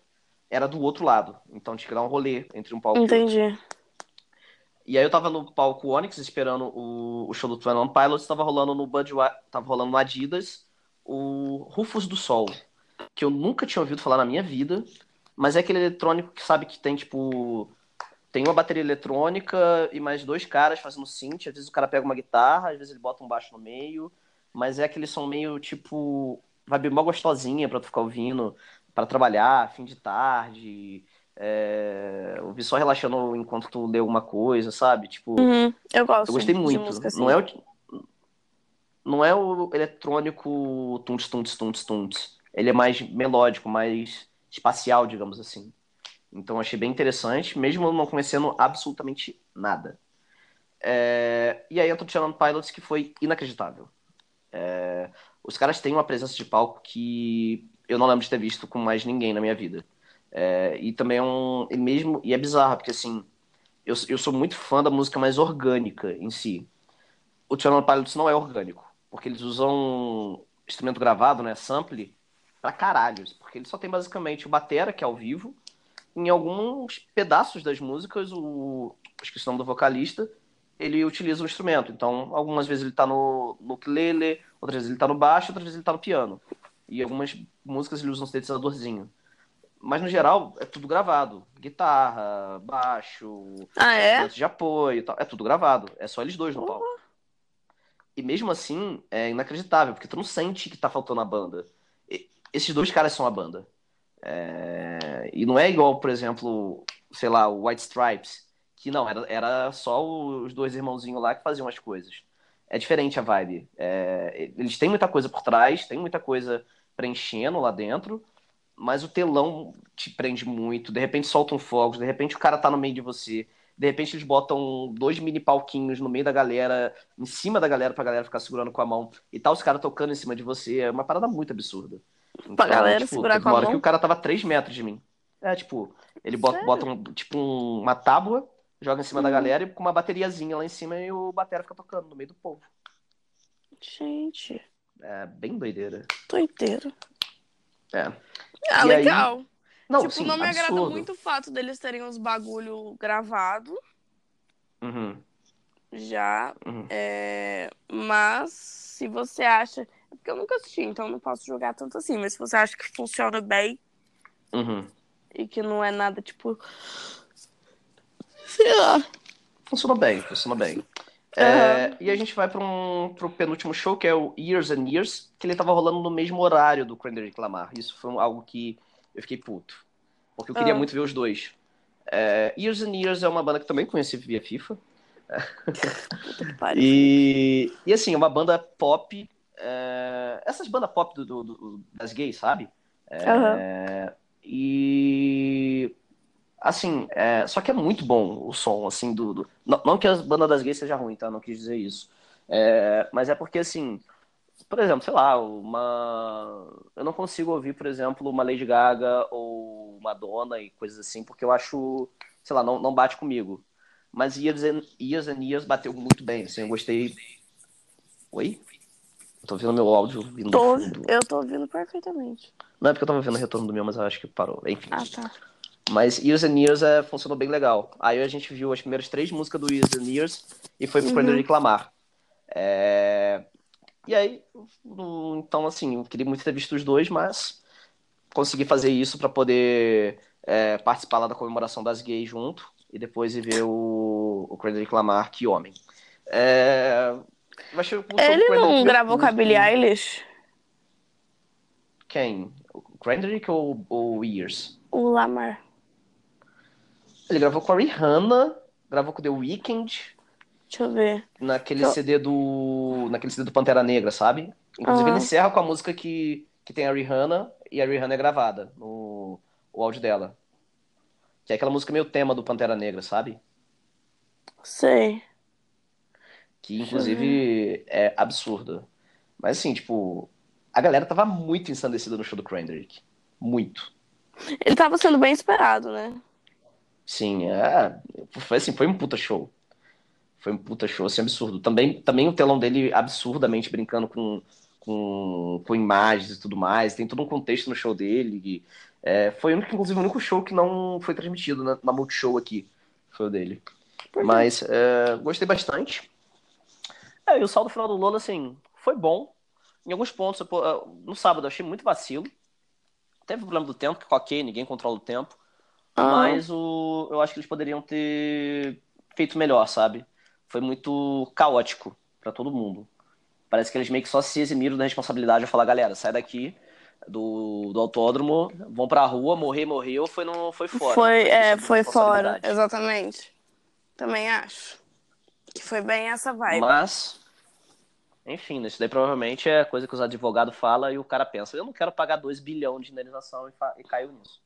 era do outro lado. Então tinha que dar um rolê entre um palco e outro. Entendi. E aí eu tava no palco Onyx esperando o, o show do Twin Pilots, tava rolando no Budweiser, tava rolando no Adidas o Rufus do Sol, que eu nunca tinha ouvido falar na minha vida, mas é aquele eletrônico que sabe que tem tipo tem uma bateria eletrônica e mais dois caras fazendo synth, às vezes o cara pega uma guitarra, às vezes ele bota um baixo no meio, mas é aquele som meio tipo vibe mó gostosinha pra tu ficar ouvindo pra trabalhar, fim de tarde, é, ouvir só relaxando enquanto tu lê alguma coisa, sabe? Tipo, Uhum. Eu gosto eu gostei de muito. música assim. Não é o não é o eletrônico tunts tunts tunts tunts. Ele é mais melódico, mais espacial, digamos assim. Então achei bem interessante, mesmo não conhecendo absolutamente nada. É, E aí entra o Channel Pilots, que foi inacreditável. É, Os caras têm uma presença de palco que eu não lembro de ter visto com mais ninguém na minha vida. É, E também é um. E mesmo, e é bizarro, porque assim, eu, eu sou muito fã da música mais orgânica em si. O Channel Pilots não é orgânico, porque eles usam instrumento gravado, né? Sample, pra caralho. Porque ele só tem basicamente o batera, que é ao vivo, em alguns pedaços das músicas, o. Esqueci o nome do vocalista, ele utiliza o instrumento. Então, algumas vezes ele tá no, no ukulele, outras vezes ele tá no baixo, outras vezes ele tá no piano. E algumas músicas ele usa um sintetizadorzinho. Mas, no geral, é tudo gravado. Guitarra, baixo, Ah, é? de apoio tal. É tudo gravado. É só eles dois no palco. E mesmo assim, é inacreditável, porque tu não sente que tá faltando a banda. E- esses dois caras são a banda. É, E não é igual, por exemplo, sei lá, o White Stripes, que não, era, era só os dois irmãozinhos lá que faziam as coisas. É diferente a vibe. É, Eles têm muita coisa por trás, tem muita coisa preenchendo lá dentro, mas o telão te prende muito. De repente soltam fogos, de repente o cara tá no meio de você. De repente eles botam dois mini palquinhos no meio da galera, em cima da galera, pra galera ficar segurando com a mão. E tá os caras tocando em cima de você. É uma parada muito absurda. Pra galera segurar teve com a mão? que o cara tava a 3 metros de mim. É, tipo, ele bota, bota um, tipo um- uma tábua, joga em cima da Uhum. galera e com uma bateriazinha lá em cima e o batera fica tocando no meio do povo. Gente, É bem doideira. tô inteiro. É. Ah, E aí- legal. Não, tipo, sim, não me agrada absurdo. muito o fato deles terem uns bagulho gravado Uhum, já. uhum. É, mas se você acha. é Porque eu nunca assisti, então não posso jogar tanto assim. Mas se você acha que funciona bem Uhum. e que não é nada tipo. Sei lá. Funcionou bem, funcionou bem. É, e a gente vai para um, pro penúltimo show, que é o Years and Years, que ele tava rolando no mesmo horário do Kendrick Lamar. Isso foi algo que eu fiquei puto. Porque eu queria Ah. muito ver os dois. É, Years and Years é uma banda que também conheci via FIFA. [LAUGHS] E, e assim, é uma banda pop. é, essas bandas pop do, do- do- das gays, sabe? É, Aham. E assim, é, só que é muito bom o som, assim, do. do- não, não que as bandas das gays seja ruim, tá? Não quis dizer isso. É, mas é porque assim, por exemplo, sei lá, uma. Eu não consigo ouvir, por exemplo, uma Lady Gaga ou Madonna e coisas assim, porque eu acho, sei lá, não, não bate comigo. Mas Years and, Years and Years bateu muito bem, assim, eu gostei. Oi? Eu tô ouvindo meu áudio vindo Tô, eu tô ouvindo perfeitamente. Não é porque eu tava vendo o retorno do meu, mas eu acho que parou. Enfim. Ah, tá. Mas Years and Years é, funcionou bem legal. Aí a gente viu as primeiras três músicas do Years and Years e foi pro Uhum. Kendrick Lamar. É, E aí, então assim, eu queria muito ter visto os dois, mas consegui fazer isso pra poder é, participar lá da comemoração das gays junto e depois ir ver o, o Kendrick Lamar, que homem. É... do Ele não gravou com a Billie Eilish? Quem? O Kendrick ou o Years? O Lamar. Ele gravou com a Rihanna, gravou com The Weeknd, Deixa eu ver. naquele Eu- CD do. Naquele CD do Pantera Negra, sabe? Inclusive Ah. ele encerra com a música que, que tem a Rihanna e a Rihanna é gravada no o áudio dela. Que é aquela música meio tema do Pantera Negra, sabe? Sei. Que inclusive é absurda. Mas assim, tipo, a galera tava muito ensandecida no show do Kendrick. Muito. Ele tava sendo bem esperado, né? Sim, é. Foi assim, foi um puta show. Foi um puta show, assim, absurdo. Também, também o telão dele absurdamente brincando com, com, com imagens e tudo mais. Tem todo um contexto no show dele. e, é, foi, o único- inclusive, o único show que não foi transmitido na, na Multishow aqui. Foi o dele. Quê? Mas é, gostei bastante. É, e o saldo final do Lola, assim, foi bom. Em alguns pontos, eu, no sábado, eu achei muito vacilo. Teve o problema do tempo, que ok, ninguém controla o tempo. Ah, Mas o, eu acho que eles poderiam ter feito melhor, sabe? Foi muito caótico pra todo mundo. Parece que eles meio que só se eximiram da responsabilidade de falar, galera, sai daqui do, do autódromo, vão pra rua, morrer, morreu, foi, no, foi fora. foi, Não é, foi fora, exatamente. Também acho. Que foi bem essa vibe. Mas, enfim, isso daí provavelmente é coisa que os advogados falam e o cara pensa, eu não quero pagar 2 bilhões de indenização e, e caiu nisso.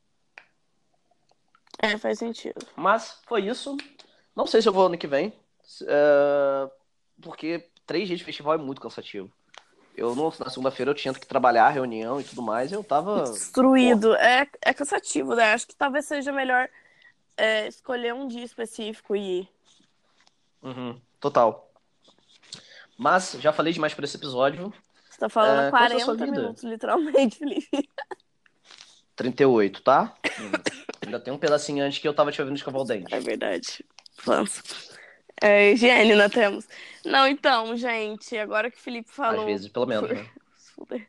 É, faz sentido. Mas foi isso. Não sei se eu vou ano que vem. é, porque três dias de festival é muito cansativo. Eu não- na segunda-feira eu tinha que trabalhar, reunião e tudo mais, e eu tava. Destruído. É, é cansativo, né? Acho que talvez seja melhor é, escolher um dia específico e ir. Uhum, total. Mas já falei demais por esse episódio. Você tá falando É, qual é a sua 40 vida? minutos, literalmente, Felipe. 38, tá? [LAUGHS] Ainda tem um pedacinho antes que eu tava te ouvindo escovar o dente. É verdade. Vamos. É, higiene nós temos. Não, então, gente, agora que o Felipe falou. Às vezes, pelo menos. por- Né? [LAUGHS]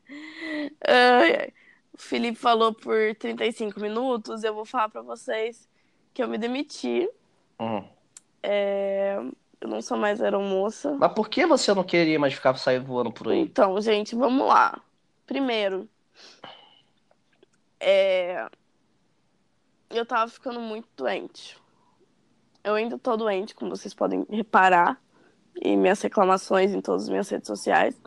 Ai. O Felipe falou por 35 minutos, eu vou falar pra vocês que eu me demiti. Uhum. É, Eu não sou mais aeromoça. Mas por que você não queria mais ficar saindo voando por aí? Então, gente, vamos lá. Primeiro, é, eu tava ficando muito doente. Eu ainda tô doente, como vocês podem reparar, em minhas reclamações em todas as minhas redes sociais.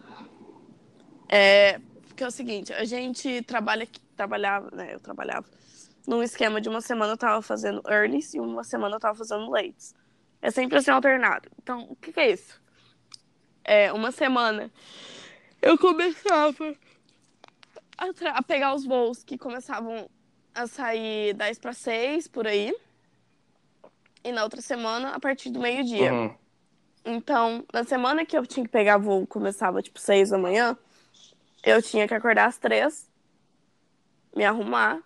É, porque é o seguinte, a gente trabalha, trabalhava, né? Eu trabalhava num esquema de uma semana eu tava fazendo earlys e uma semana eu tava fazendo lates. É sempre assim alternado. Então, o que, que é isso? É, uma semana eu começava a, a pegar os voos que começavam a sair 10 para 6 por aí. E na outra semana, a partir do meio-dia. Uhum. Então, na semana que eu tinha que pegar voo, começava tipo 6 da manhã, eu tinha que acordar às 3, me arrumar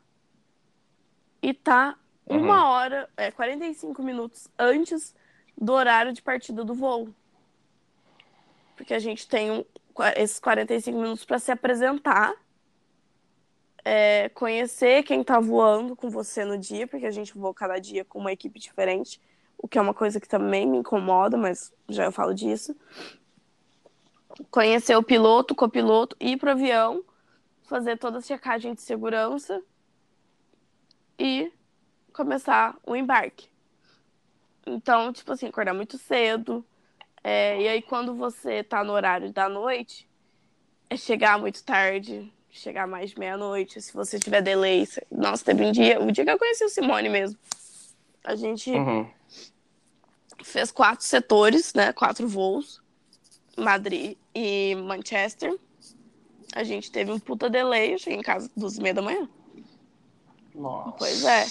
e tá uma hora, é, 45 minutos antes do horário de partida do voo. Porque a gente tem um- esses 45 minutos para se apresentar, é, conhecer quem tá voando com você no dia, porque a gente voa cada dia com uma equipe diferente, o que é uma coisa que também me incomoda, mas já eu falo disso. Conhecer o piloto, copiloto, ir pro avião, fazer toda a checagem de segurança e começar o embarque. Então, tipo assim, acordar muito cedo. é, e aí, quando você tá no horário da noite, é chegar muito tarde, chegar mais de meia-noite. Se você tiver delay. Nossa, teve um dia, o dia que eu conheci o Simone mesmo. A gente Uhum. fez quatro setores, né? Quatro voos. Madrid e Manchester. A gente teve um puta delay. Eu cheguei em casa duas e meia da manhã. Nossa. Pois é.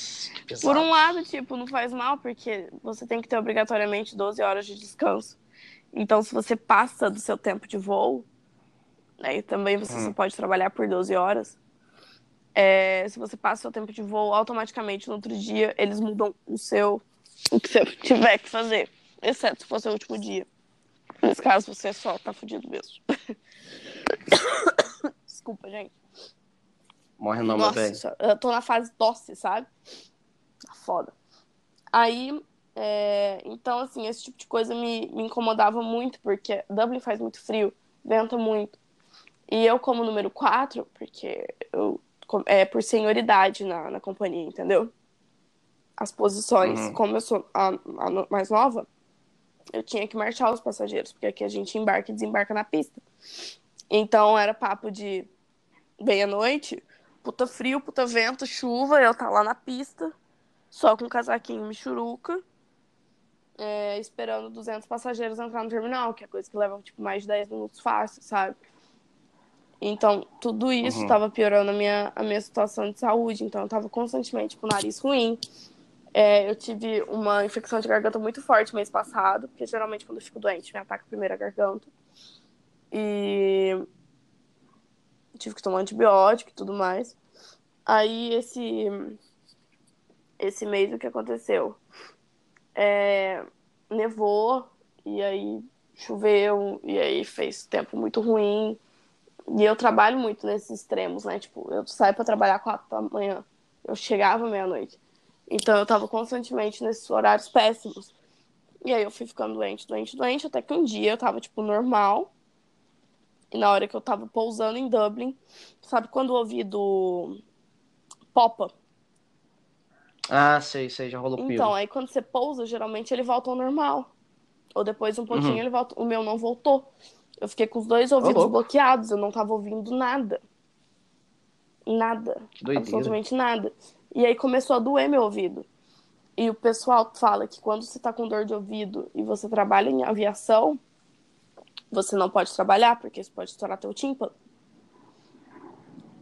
Por um lado, tipo, não faz mal, porque você tem que ter obrigatoriamente 12 horas de descanso. Então, se você passa do seu tempo de voo, né, e também você Hum. só pode trabalhar por 12 horas, é, se você passa o seu tempo de voo, automaticamente no outro dia eles mudam o seu, o que você [LAUGHS] tiver que fazer, exceto se for seu último dia. Nesse caso, você só tá fudido mesmo. [COUGHS] Desculpa, gente. Morre não, meu bem. eu tô na fase tosse, sabe? Tá foda. Aí, é, então, assim, esse tipo de coisa me, me incomodava muito, porque Dublin faz muito frio, venta muito. E eu, como número 4, porque eu, é por senioridade na, na companhia, entendeu? As posições, Uhum. como eu sou a, a mais nova, eu tinha que marchar os passageiros, porque aqui a gente embarca e desembarca na pista. Então, era papo de meia-noite, puta frio, puta vento, chuva, eu tá lá na pista, só com um casaquinho michuruca, é, esperando 200 passageiros entrar no terminal, que é coisa que leva, tipo, mais de 10 minutos fácil, sabe? Então, tudo isso Uhum. tava piorando a minha, a minha situação de saúde, então eu tava constantemente com o nariz ruim. É, eu tive uma infecção de garganta muito forte mês passado, porque geralmente quando eu fico doente me ataca primeiro a garganta. E tive que tomar antibiótico e tudo mais. Aí esse esse mês o que aconteceu? É, nevou e aí choveu e aí fez tempo muito ruim. E eu trabalho muito nesses extremos, né? Tipo, eu saio pra trabalhar quatro da manhã, eu chegava meia-noite. Então eu tava constantemente nesses horários péssimos. E aí eu fui ficando doente, doente, doente, até que um dia eu tava, tipo, normal. E na hora que eu tava pousando em Dublin, sabe quando o ouvido popa? Ah, sei, sei, já rolou comigo. Então, aí quando você pousa, geralmente ele volta ao normal. Ou depois um pouquinho Uhum. ele volta. O meu não voltou. Eu fiquei com os dois ouvidos louco. bloqueados, eu não tava ouvindo nada. Nada. Que doideira. Absolutamente nada. E aí começou a doer meu ouvido. E o pessoal fala que quando você tá com dor de ouvido e você trabalha em aviação, você não pode trabalhar, porque isso pode estourar teu tímpano.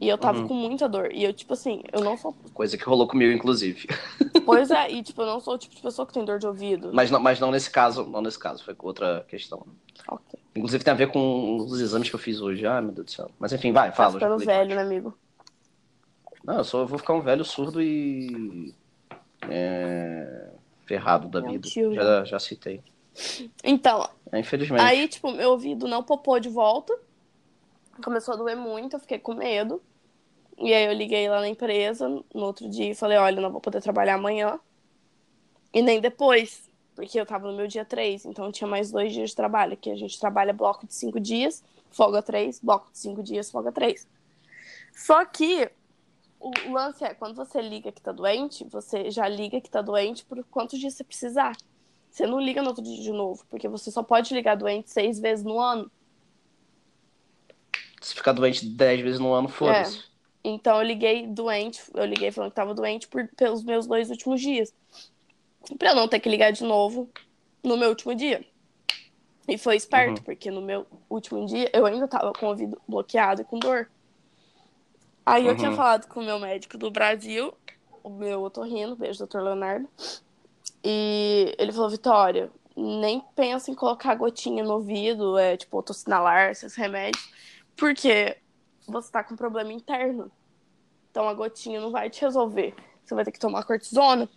E eu tava Uhum. com muita dor. E eu, tipo assim, eu não sou. Coisa que rolou comigo, inclusive. [LAUGHS] Pois é, e tipo, eu não sou o tipo de pessoa que tem dor de ouvido. Mas não, mas não nesse caso, não nesse caso, foi com outra questão. Ok. Inclusive tem a ver com os exames que eu fiz hoje. Ai, meu Deus do céu. Mas enfim, vai, Tá fala. ficando já falei velho, né, amigo? Não, eu só vou ficar um velho surdo e. é, ferrado da Meu vida. tio, Já, já citei. Então, Infelizmente. aí, tipo, meu ouvido não popou de volta. Começou a doer muito, eu fiquei com medo. E aí eu liguei lá na empresa no outro dia e falei, olha, não vou poder trabalhar amanhã. E nem depois, porque eu tava no meu dia 3, então tinha mais dois dias de trabalho, que a gente trabalha bloco de cinco dias, folga três, bloco de cinco dias, folga três. Só que o lance é, quando você liga que tá doente, você já liga que tá doente por quantos dias você precisar. Você não liga no outro dia de novo, porque você só pode ligar doente seis vezes no ano. Se ficar doente 10 vezes no ano, foda-se. Então eu liguei doente, eu liguei falando que tava doente por, pelos meus dois últimos dias. Pra eu não ter que ligar de novo no meu último dia. E foi esperto, Uhum. porque no meu último dia eu ainda tava com o ouvido bloqueado e com dor. Aí eu Uhum. tinha falado com o meu médico do Brasil, o meu otorrino, beijo, doutor Leonardo. E ele falou, Vitória, nem pensa em colocar gotinha no ouvido, é tipo otocinalar, esses remédios, porque você tá com problema interno. Então a gotinha não vai te resolver. Você vai ter que tomar cortisona.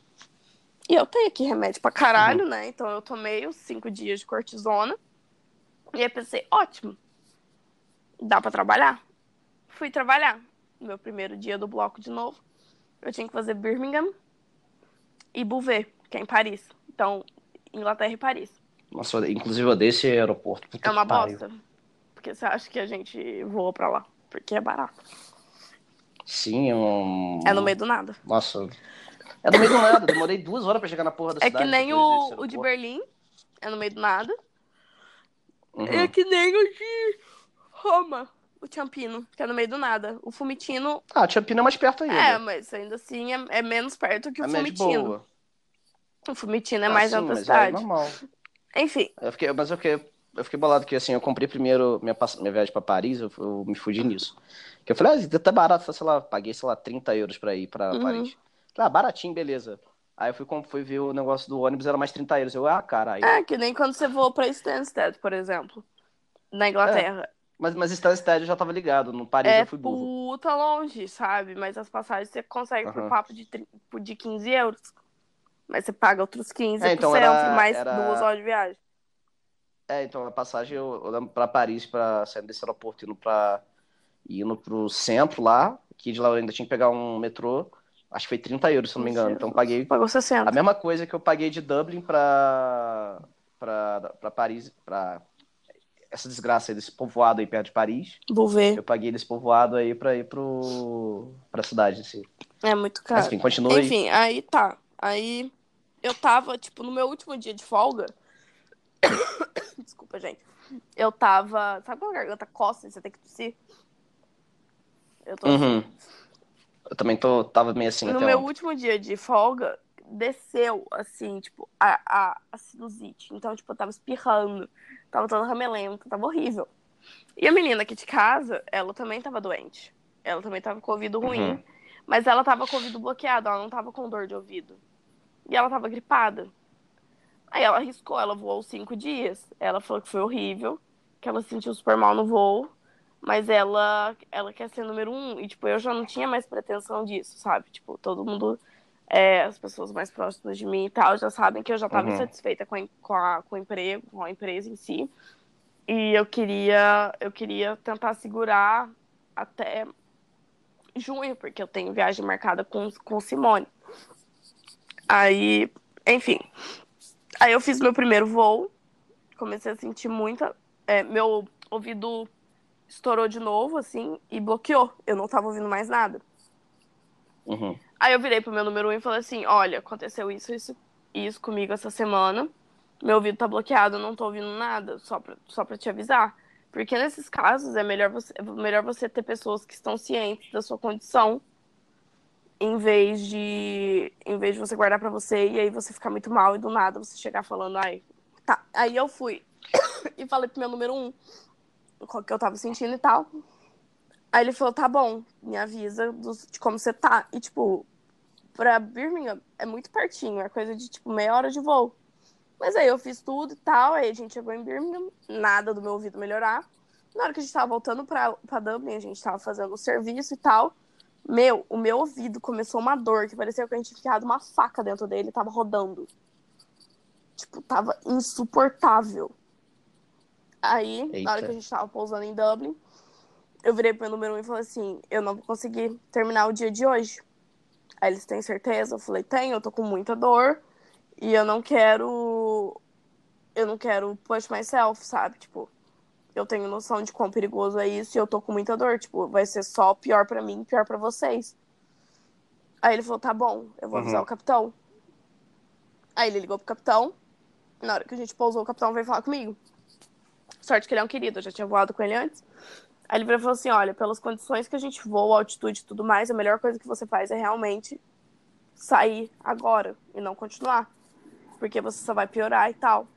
E eu tenho aqui remédio pra caralho, né? Então eu tomei os cinco dias de cortisona. E aí pensei, ótimo. Dá pra trabalhar. Fui trabalhar. No meu primeiro dia do bloco de novo. Eu tinha que fazer Birmingham e Bouvet, que é em Paris. Então, Inglaterra e Paris. Nossa, inclusive eu odeio esse aeroporto. Puta É uma bosta. Porque você acha que a gente voa pra lá. Porque é barato. Sim, é um. É no meio do nada. Nossa. É no meio do nada. Demorei duas horas pra chegar na porra da É cidade. que nem o, o de. Berlim. É no meio do nada. Uhum. É que nem o de Roma. O Ciampino, que é no meio do nada. O Fumitino, Ah, Champina é mais perto ainda. é, mas ainda assim é, é menos perto que o é Fumitino. boa. O Fumitino é Ah, mais sim, alta é cidade. normal. Enfim, Eu fiquei, mas eu fiquei, eu fiquei bolado que assim, eu comprei primeiro minha, minha viagem pra Paris, eu, eu me fudi nisso. Que eu falei, ah, tá barato, sei lá, paguei, sei lá, 30 euros pra ir pra Uhum. Paris. Falei, ah, baratinho, beleza. Aí eu fui, fui ver o negócio do ônibus, era mais 30 euros. Eu, ah, caralho. é que nem quando você voa pra Stansted, por exemplo. Na Inglaterra. Mas, mas Stansted eu já tava ligado, no Paris É, eu fui burro. puta longe, sabe? Mas as passagens você consegue por Aham. papo de, por- de 15 euros. Mas você paga outros 15 É, pro então centro, era- mais era- duas horas de viagem. É, então a passagem eu, eu lembro pra Paris, pra sair desse aeroporto, indo pra. indo pro centro lá, que de lá eu ainda tinha que pegar um metrô. Acho que foi 30 euros, se não me engano. Então eu paguei Pagou 60. A mesma coisa que eu paguei de Dublin pra, pra, pra Paris, pra essa desgraça aí desse povoado aí perto de Paris. Vou ver. Eu paguei desse povoado aí pra ir pro, pra cidade, assim. É muito caro. Mas enfim, continua aí. Enfim, aí tá. Aí eu tava, tipo, no meu último dia de folga. Desculpa, gente. Eu tava. Sabe quando a garganta coça e você tem que tossir? Eu tô assim. Uhum. Eu também tô, tava meio assim No meu ontem. último dia de folga, desceu, assim, tipo, a, a, a sinusite. Então, tipo, eu tava espirrando, tava toda ramelenta, tava horrível. E a menina aqui de casa, ela também tava doente. Ela também tava com o ouvido ruim, Uhum. mas ela tava com o ouvido bloqueado, ela não tava com dor de ouvido. E ela tava gripada. Aí ela arriscou, ela voou cinco dias. Ela falou que foi horrível, que ela se sentiu super mal no voo. Mas ela, ela quer ser número um. E, tipo, eu já não tinha mais pretensão disso, sabe? Tipo, todo mundo, é, as pessoas mais próximas de mim e tal, já sabem que eu já estava Uhum. insatisfeita com, a, com, a, com o emprego, com a empresa em si. E eu queria, eu queria tentar segurar até junho, porque eu tenho viagem marcada com, com Simone. Aí, enfim. Aí eu fiz meu primeiro voo. Comecei a sentir muita. é, meu ouvido estourou de novo, assim, e bloqueou. Eu não tava ouvindo mais nada. Uhum. Aí eu virei pro meu número um e falei assim: olha, aconteceu isso, isso, isso comigo essa semana. Meu ouvido tá bloqueado, eu não tô ouvindo nada, só pra, só pra te avisar. Porque nesses casos é melhor você, é melhor você ter pessoas que estão cientes da sua condição, em vez de em vez de você guardar pra você e aí você ficar muito mal e do nada você chegar falando, ai, tá. Aí eu fui [COUGHS] e falei pro meu número um o que eu tava sentindo e tal. Aí ele falou, tá bom, me avisa de como você tá. E, tipo, pra Birmingham é muito pertinho, é coisa de, tipo, meia hora de voo. Mas aí eu fiz tudo e tal, aí a gente chegou em Birmingham, nada do meu ouvido melhorar. Na hora que a gente tava voltando pra, pra Dublin, a gente tava fazendo o serviço e tal. Meu, o meu ouvido começou uma dor que parecia que a gente tinha enfiado uma faca dentro dele e tava rodando. Tipo, tava insuportável. Aí, Eita. na hora que a gente tava pousando em Dublin, eu virei pro meu número um e falei assim: eu não vou conseguir terminar o dia de hoje. Aí eles têm certeza? Eu falei: tenho, eu tô com muita dor e eu não quero. Eu não quero push myself, sabe? Tipo, eu tenho noção de quão perigoso é isso e eu tô com muita dor. Tipo, vai ser só pior pra mim, pior pra vocês. Aí ele falou: tá bom, eu vou avisar Uhum. o capitão. Aí ele ligou pro capitão. Na hora que a gente pousou, o capitão veio falar comigo. Sorte que ele é um querido, eu já tinha voado com ele antes. Aí ele falou assim: olha, pelas condições que a gente voa, altitude e tudo mais, a melhor coisa que você faz é realmente sair agora e não continuar. Porque você só vai piorar e tal.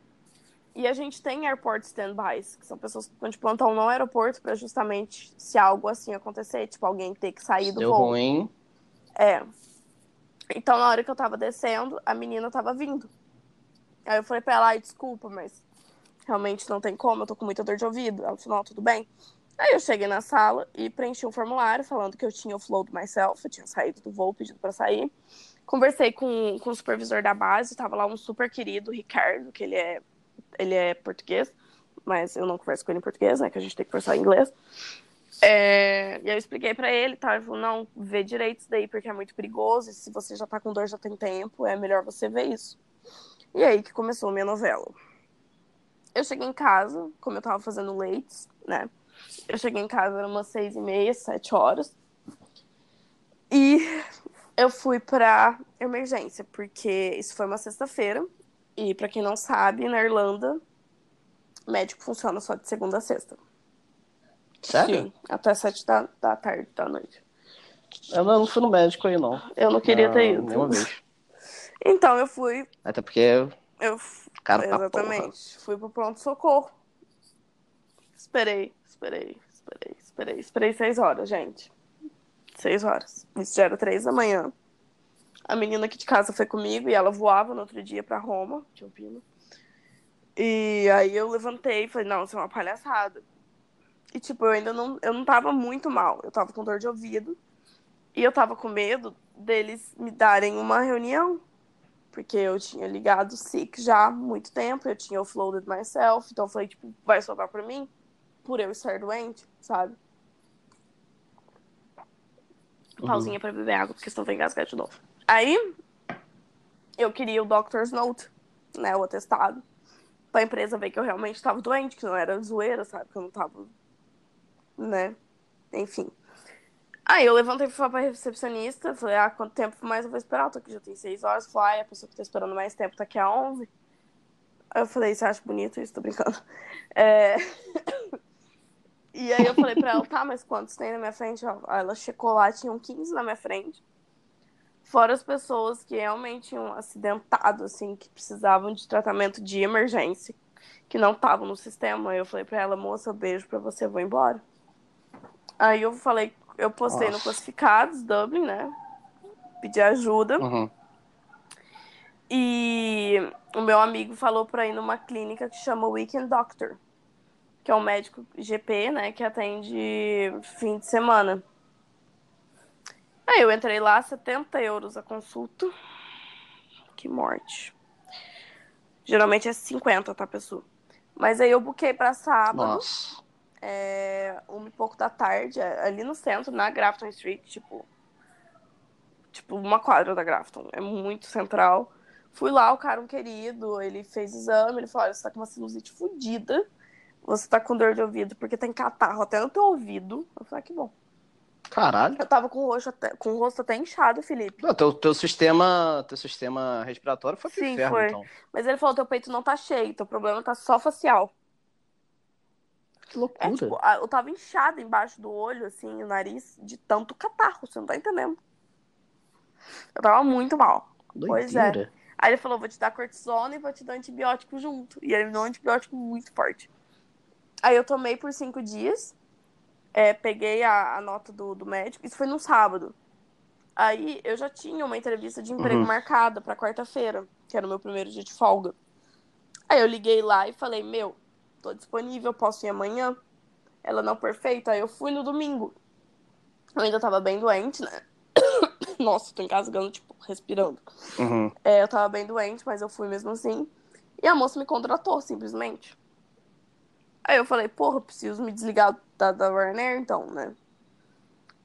E a gente tem airport standbys, que são pessoas que ficam de plantão no aeroporto para justamente se algo assim acontecer, tipo alguém ter que sair do Deu voo. ruim. É. Então, na hora que eu tava descendo, a menina tava vindo. Aí eu falei pra ela, ai, desculpa, mas realmente não tem como, eu tô com muita dor de ouvido. Ela falou, não, tudo bem. Aí eu cheguei na sala e preenchi um formulário falando que eu tinha o flow do myself, eu tinha saído do voo, pedido pra sair. Conversei com, com o supervisor da base, tava lá um super querido, Ricardo, que ele é, ele é português, mas eu não converso com ele em português, né, que a gente tem que conversar em inglês. É, e eu expliquei pra ele, tá? Ele falou, não, vê direito isso daí, porque é muito perigoso, e se você já tá com dor já tem tempo, é melhor você ver isso. E aí que começou a minha novela. Eu cheguei em casa, como eu tava fazendo leites, né? Eu cheguei em casa, era umas seis e meia, sete horas. E eu fui pra emergência, porque isso foi uma sexta-feira. E pra quem não sabe, na Irlanda, médico funciona só de segunda a sexta. Sério? Sim, até sete da, da tarde, da noite. Eu não, fui no médico aí, não. Eu não queria ter Não, ido. Nenhuma vez. [LAUGHS] Então eu fui. Até porque Eu, Caro pra exatamente. Fui pro pronto-socorro. Esperei, esperei, esperei, esperei. Esperei seis horas, gente. Seis horas. Isso já era três da manhã. A menina aqui de casa foi comigo e ela voava no outro dia pra Roma, de Alpina. E aí eu levantei e falei, não, isso é uma palhaçada. E tipo, eu ainda não, eu não tava muito mal. Eu tava com dor de ouvido. E eu tava com medo deles me darem uma reunião. Porque eu tinha ligado sick já há muito tempo, eu tinha offloaded myself, então eu falei, tipo, vai sobrar pra mim? Por eu estar doente, sabe? Uhum. Pausinha pra beber água, porque senão vem engasgar de novo. Aí, eu queria o doctor's note, né, o atestado, pra empresa ver que eu realmente tava doente, que não era zoeira, sabe? Que eu não tava, né? Enfim. Aí eu levantei e fui pra recepcionista, falei, ah, quanto tempo mais eu vou esperar? Eu tô aqui já tem seis horas. Falei, ah, a pessoa que tá esperando mais tempo tá aqui a 11. Aí eu falei, você acha bonito isso? Tô brincando. [LAUGHS] É... e aí eu falei pra ela, tá, mas quantos tem na minha frente? Ela checou lá, tinham 15 na minha frente. Fora as pessoas que realmente tinham acidentado, assim, que precisavam de tratamento de emergência, que não estavam no sistema. Eu falei pra ela, moça, beijo pra você, vou embora. Aí eu falei, eu postei no Nossa. Classificados, Dublin, né? Pedi ajuda. Uhum. E o meu amigo falou pra ir numa clínica que chama Weekend Doctor, que é um médico GP, né, que atende fim de semana. Aí eu entrei lá, 70 euros a consulta. Que morte. Geralmente é 50, tá, pessoal? Mas aí eu buquei pra sábado, Nossa. é, uma e pouco da tarde, é, ali no centro, na Grafton Street, tipo, tipo uma quadra da Grafton. É muito central. Fui lá, o cara, um querido, ele fez exame, ele falou, olha, você tá com uma sinusite fodida, você tá com dor de ouvido porque tem catarro até no teu ouvido. Eu falei, ah, que bom. Caralho. Eu tava com o, rosto até, com o rosto até inchado, Felipe. Não, teu, teu sistema, teu sistema respiratório foi Sim, inferno, foi. então. Mas ele falou, teu peito não tá cheio, teu problema tá só facial. Que loucura. É, tipo, eu tava inchada embaixo do olho, assim, o nariz, de tanto catarro, você não tá entendendo. Eu tava muito mal. pois é. Doideira. Aí ele falou, vou te dar cortisona e vou te dar antibiótico junto. E ele me deu um antibiótico muito forte. Aí eu tomei por cinco dias, é, peguei a, a nota do, do médico, isso foi no sábado. Aí eu já tinha uma entrevista de emprego Uhum. marcada pra quarta-feira, que era o meu primeiro dia de folga. Aí eu liguei lá e falei, meu, tô disponível, posso ir amanhã? Ela, não, perfeito. Aí eu fui no domingo. Eu ainda tava bem doente, né? [COUGHS] Nossa, tô engasgando, tipo, respirando. Uhum. É, eu tava bem doente, mas eu fui mesmo assim. E a moça me contratou, simplesmente. Aí eu falei, porra, preciso me desligar da, da Ryanair, então, né?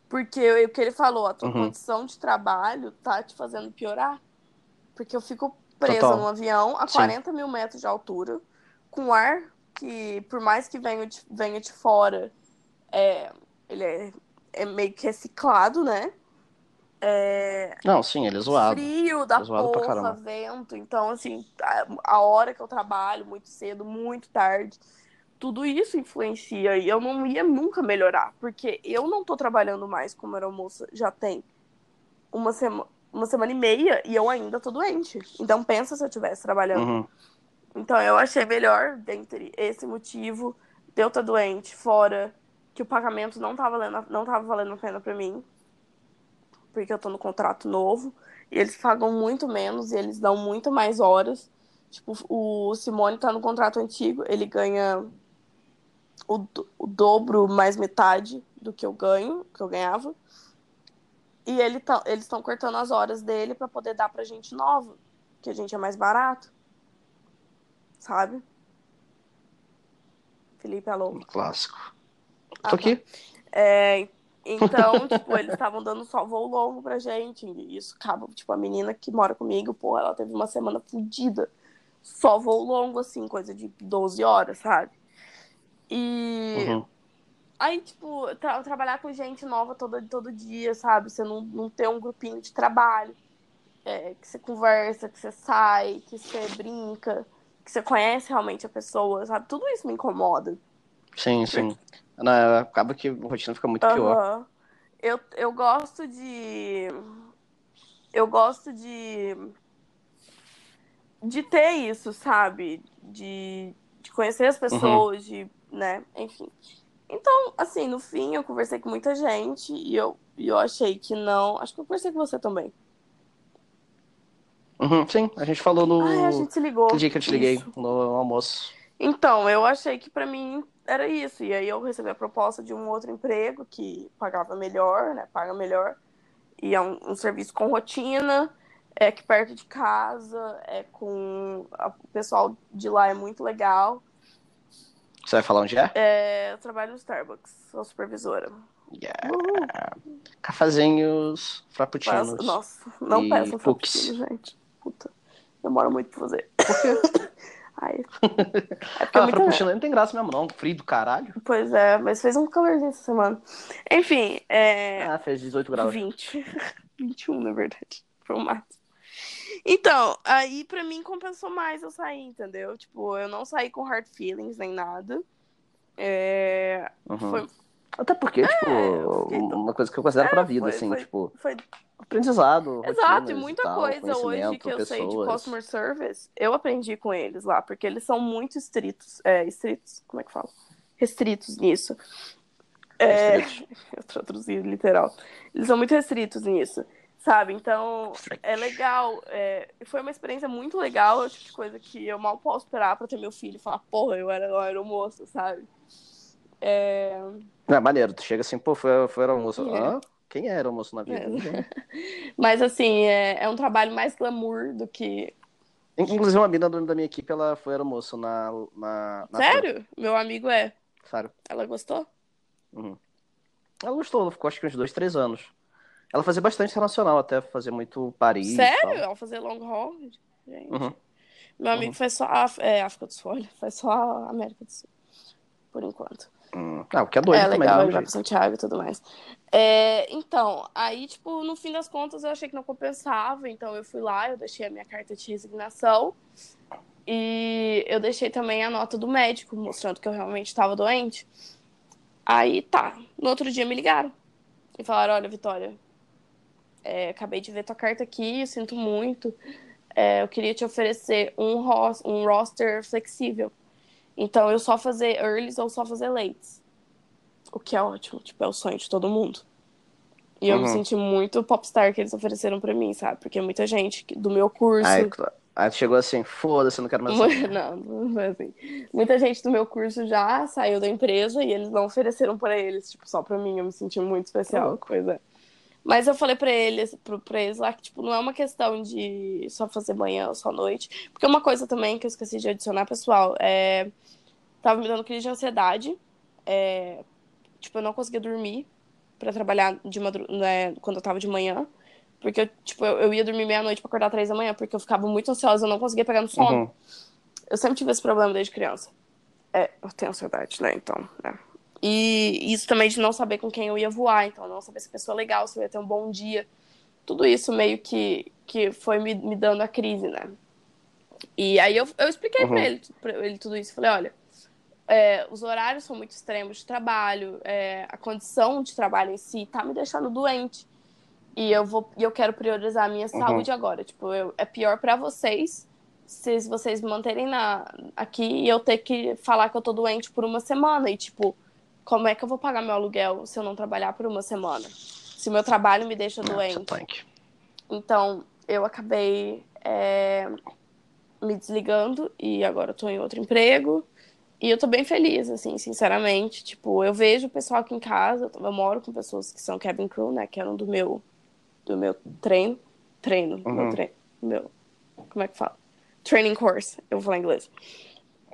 Porque o que ele falou, a tua Uhum. condição de trabalho tá te fazendo piorar. Porque eu fico presa Total. num avião a Sim. 40 mil metros de altura, com ar que, por mais que venha de, venha de fora, é, ele é, é meio que reciclado, né? É, Não, sim, ele é zoado. frio da É zoado porra, vento. Então, assim, a, a hora que eu trabalho, muito cedo, muito tarde, tudo isso influencia. E eu não ia nunca melhorar, porque eu não tô trabalhando mais como aeromoça já tem uma, sema, uma semana e meia e eu ainda tô doente. Então, pensa se eu estivesse trabalhando. Uhum. Então eu achei melhor, dentre esse motivo, de eu estar doente, fora que o pagamento não tava valendo, não tava valendo a pena pra mim, porque eu tô no contrato novo, e eles pagam muito menos e eles dão muito mais horas. Tipo, o Simone tá no contrato antigo, ele ganha o, o dobro mais metade do que eu ganho, que eu ganhava. E ele tá, eles estão cortando as horas dele pra poder dar pra gente nova, que a gente é mais barato sabe? Felipe, alô. Clássico. Ah, Tô tá. aqui. É, então, [LAUGHS] tipo, eles estavam dando só voo longo pra gente. E isso acaba, tipo, a menina que mora comigo, pô, ela teve uma semana fodida. Só voo longo, assim, coisa de 12 horas, sabe? E Uhum. aí, tipo, tra- trabalhar com gente nova todo, todo dia, sabe? Você não, não ter um grupinho de trabalho. é, que você conversa, que você sai, que você brinca, que você conhece realmente a pessoa, sabe? Tudo isso me incomoda. Sim, sim. Não, acaba que a rotina fica muito pior. Aham. Eu, eu gosto de. Eu gosto de. De ter isso, sabe? De, de conhecer as pessoas, de. Né? Enfim. Então, assim, no fim, eu conversei com muita gente e eu, e eu achei que não. Acho que eu conversei com você também. Uhum, sim, a gente falou no Ah, a gente se ligou. aquele dia que eu te liguei, Isso. no almoço. Então, eu achei que pra mim era isso. E aí eu recebi a proposta de um outro emprego que pagava melhor, né? Paga melhor. E é um, um serviço com rotina, é aqui perto de casa, é com. a- o pessoal de lá é muito legal. Você vai falar onde é? É, eu trabalho no Starbucks, sou supervisora. Yeah. Cafezinhos, frappuccinos. Peço- Nossa, não peçam frappuccino, gente. Puta, demora muito pra fazer. Por [LAUGHS] quê? Ai, é porque é Ah, muita- frappuccino não tem graça mesmo, não. Frio do caralho. Pois é, mas fez um calorzinho essa semana. Enfim, é. Ah, fez 18 graus. 20. 21, [LAUGHS] na verdade. Foi o máximo. Então, aí pra mim compensou mais eu sair, entendeu? Tipo, eu não saí com hard feelings nem nada. É, Uhum. foi, Até porque, tipo, eu fiquei- uma coisa que eu considero pra vida, foi- assim, foi- tipo, foi aprendizado, Exato, e muita tal, coisa hoje que eu sei de pessoas. customer service, eu aprendi com eles lá, porque eles são muito estritos, é, estritos, como é que fala? Restritos nisso. É, [LAUGHS] eu traduzi literal. Eles são muito restritos nisso, sabe? Então, é legal. é, foi uma experiência muito legal, é o tipo de coisa que eu mal posso esperar pra ter meu filho e falar, porra, eu era, eu era moça, sabe? É, Não, é maneiro, tu chega assim, pô, foi, foi almoço. É. Hã? Quem era almoço na vida? É. [LAUGHS] Mas assim, é, é um trabalho mais glamour do que. Inclusive, uma mina da minha equipe, ela foi almoço na, na, na Sério? Meu amigo é. Sério. Ela gostou? Ela gostou, ela ficou acho que uns dois, três anos. Ela fazia bastante internacional, até fazia muito Paris. Sério? Ela fazer long haul? Gente. Uhum. Meu amigo faz só Af- é, África do Sul, [LAUGHS] olha, faz só a América do Sul. Por enquanto. Hum. Ah, o que é doido é também, legal, vai pra Santiago e tudo mais. É, então, aí, tipo, no fim das contas, eu achei que não compensava, então eu fui lá, eu deixei a minha carta de resignação e eu deixei também a nota do médico, mostrando que eu realmente estava doente. Aí tá, no outro dia me ligaram e falaram: Olha, Vitória, é, acabei de ver tua carta aqui, sinto muito. É, eu queria te oferecer um, ros- um roster flexível. Então, eu só fazer earlys ou só fazer lates. O que é ótimo, tipo, é o sonho de todo mundo. E eu me Uhum. senti muito popstar que eles ofereceram pra mim, sabe? Porque muita gente do meu curso. Aí, aí tu chegou assim, foda-se, eu não quero mais saber. [LAUGHS] Não, não foi assim. Muita gente do meu curso já saiu da empresa e eles não ofereceram pra eles, tipo, só pra mim. Eu me senti muito especial. é. Mas eu falei pra eles, pro, pra eles lá que, tipo, não é uma questão de só fazer manhã ou só noite. Porque uma coisa também que eu esqueci de adicionar, pessoal, é. Tava me dando crise de ansiedade. É... Tipo, eu não conseguia dormir para trabalhar de madru... né, quando eu tava de manhã. Porque eu, tipo, eu, eu ia dormir meia-noite pra acordar três da manhã, porque eu ficava muito ansiosa, eu não conseguia pegar no sono. Uhum. Eu sempre tive esse problema desde criança. É, eu tenho ansiedade, né? Então, né? E isso também de não saber com quem eu ia voar, então não saber se a pessoa é legal, se eu ia ter um bom dia. Tudo isso meio que, que foi me, me dando a crise, né? E aí eu, eu expliquei Uhum. pra, ele, pra ele tudo isso. Falei, olha, é, os horários são muito extremos de trabalho, é, a condição de trabalho em si tá me deixando doente. E eu vou e eu quero priorizar a minha Uhum. saúde agora. Tipo, eu, é pior pra vocês se vocês me manterem na, aqui e eu ter que falar que eu tô doente por uma semana. E, tipo, como é que eu vou pagar meu aluguel se eu não trabalhar por uma semana? Se o meu trabalho me deixa doente. Então, eu acabei é, me desligando e agora eu tô em outro emprego. E eu tô bem feliz, assim, sinceramente. Tipo, eu vejo o pessoal aqui em casa, eu moro com pessoas que são cabin crew, né? Que eram do meu, do meu treino. Treino, Uhum. meu treino. Meu. Como é que fala? Training course, eu vou falar inglês.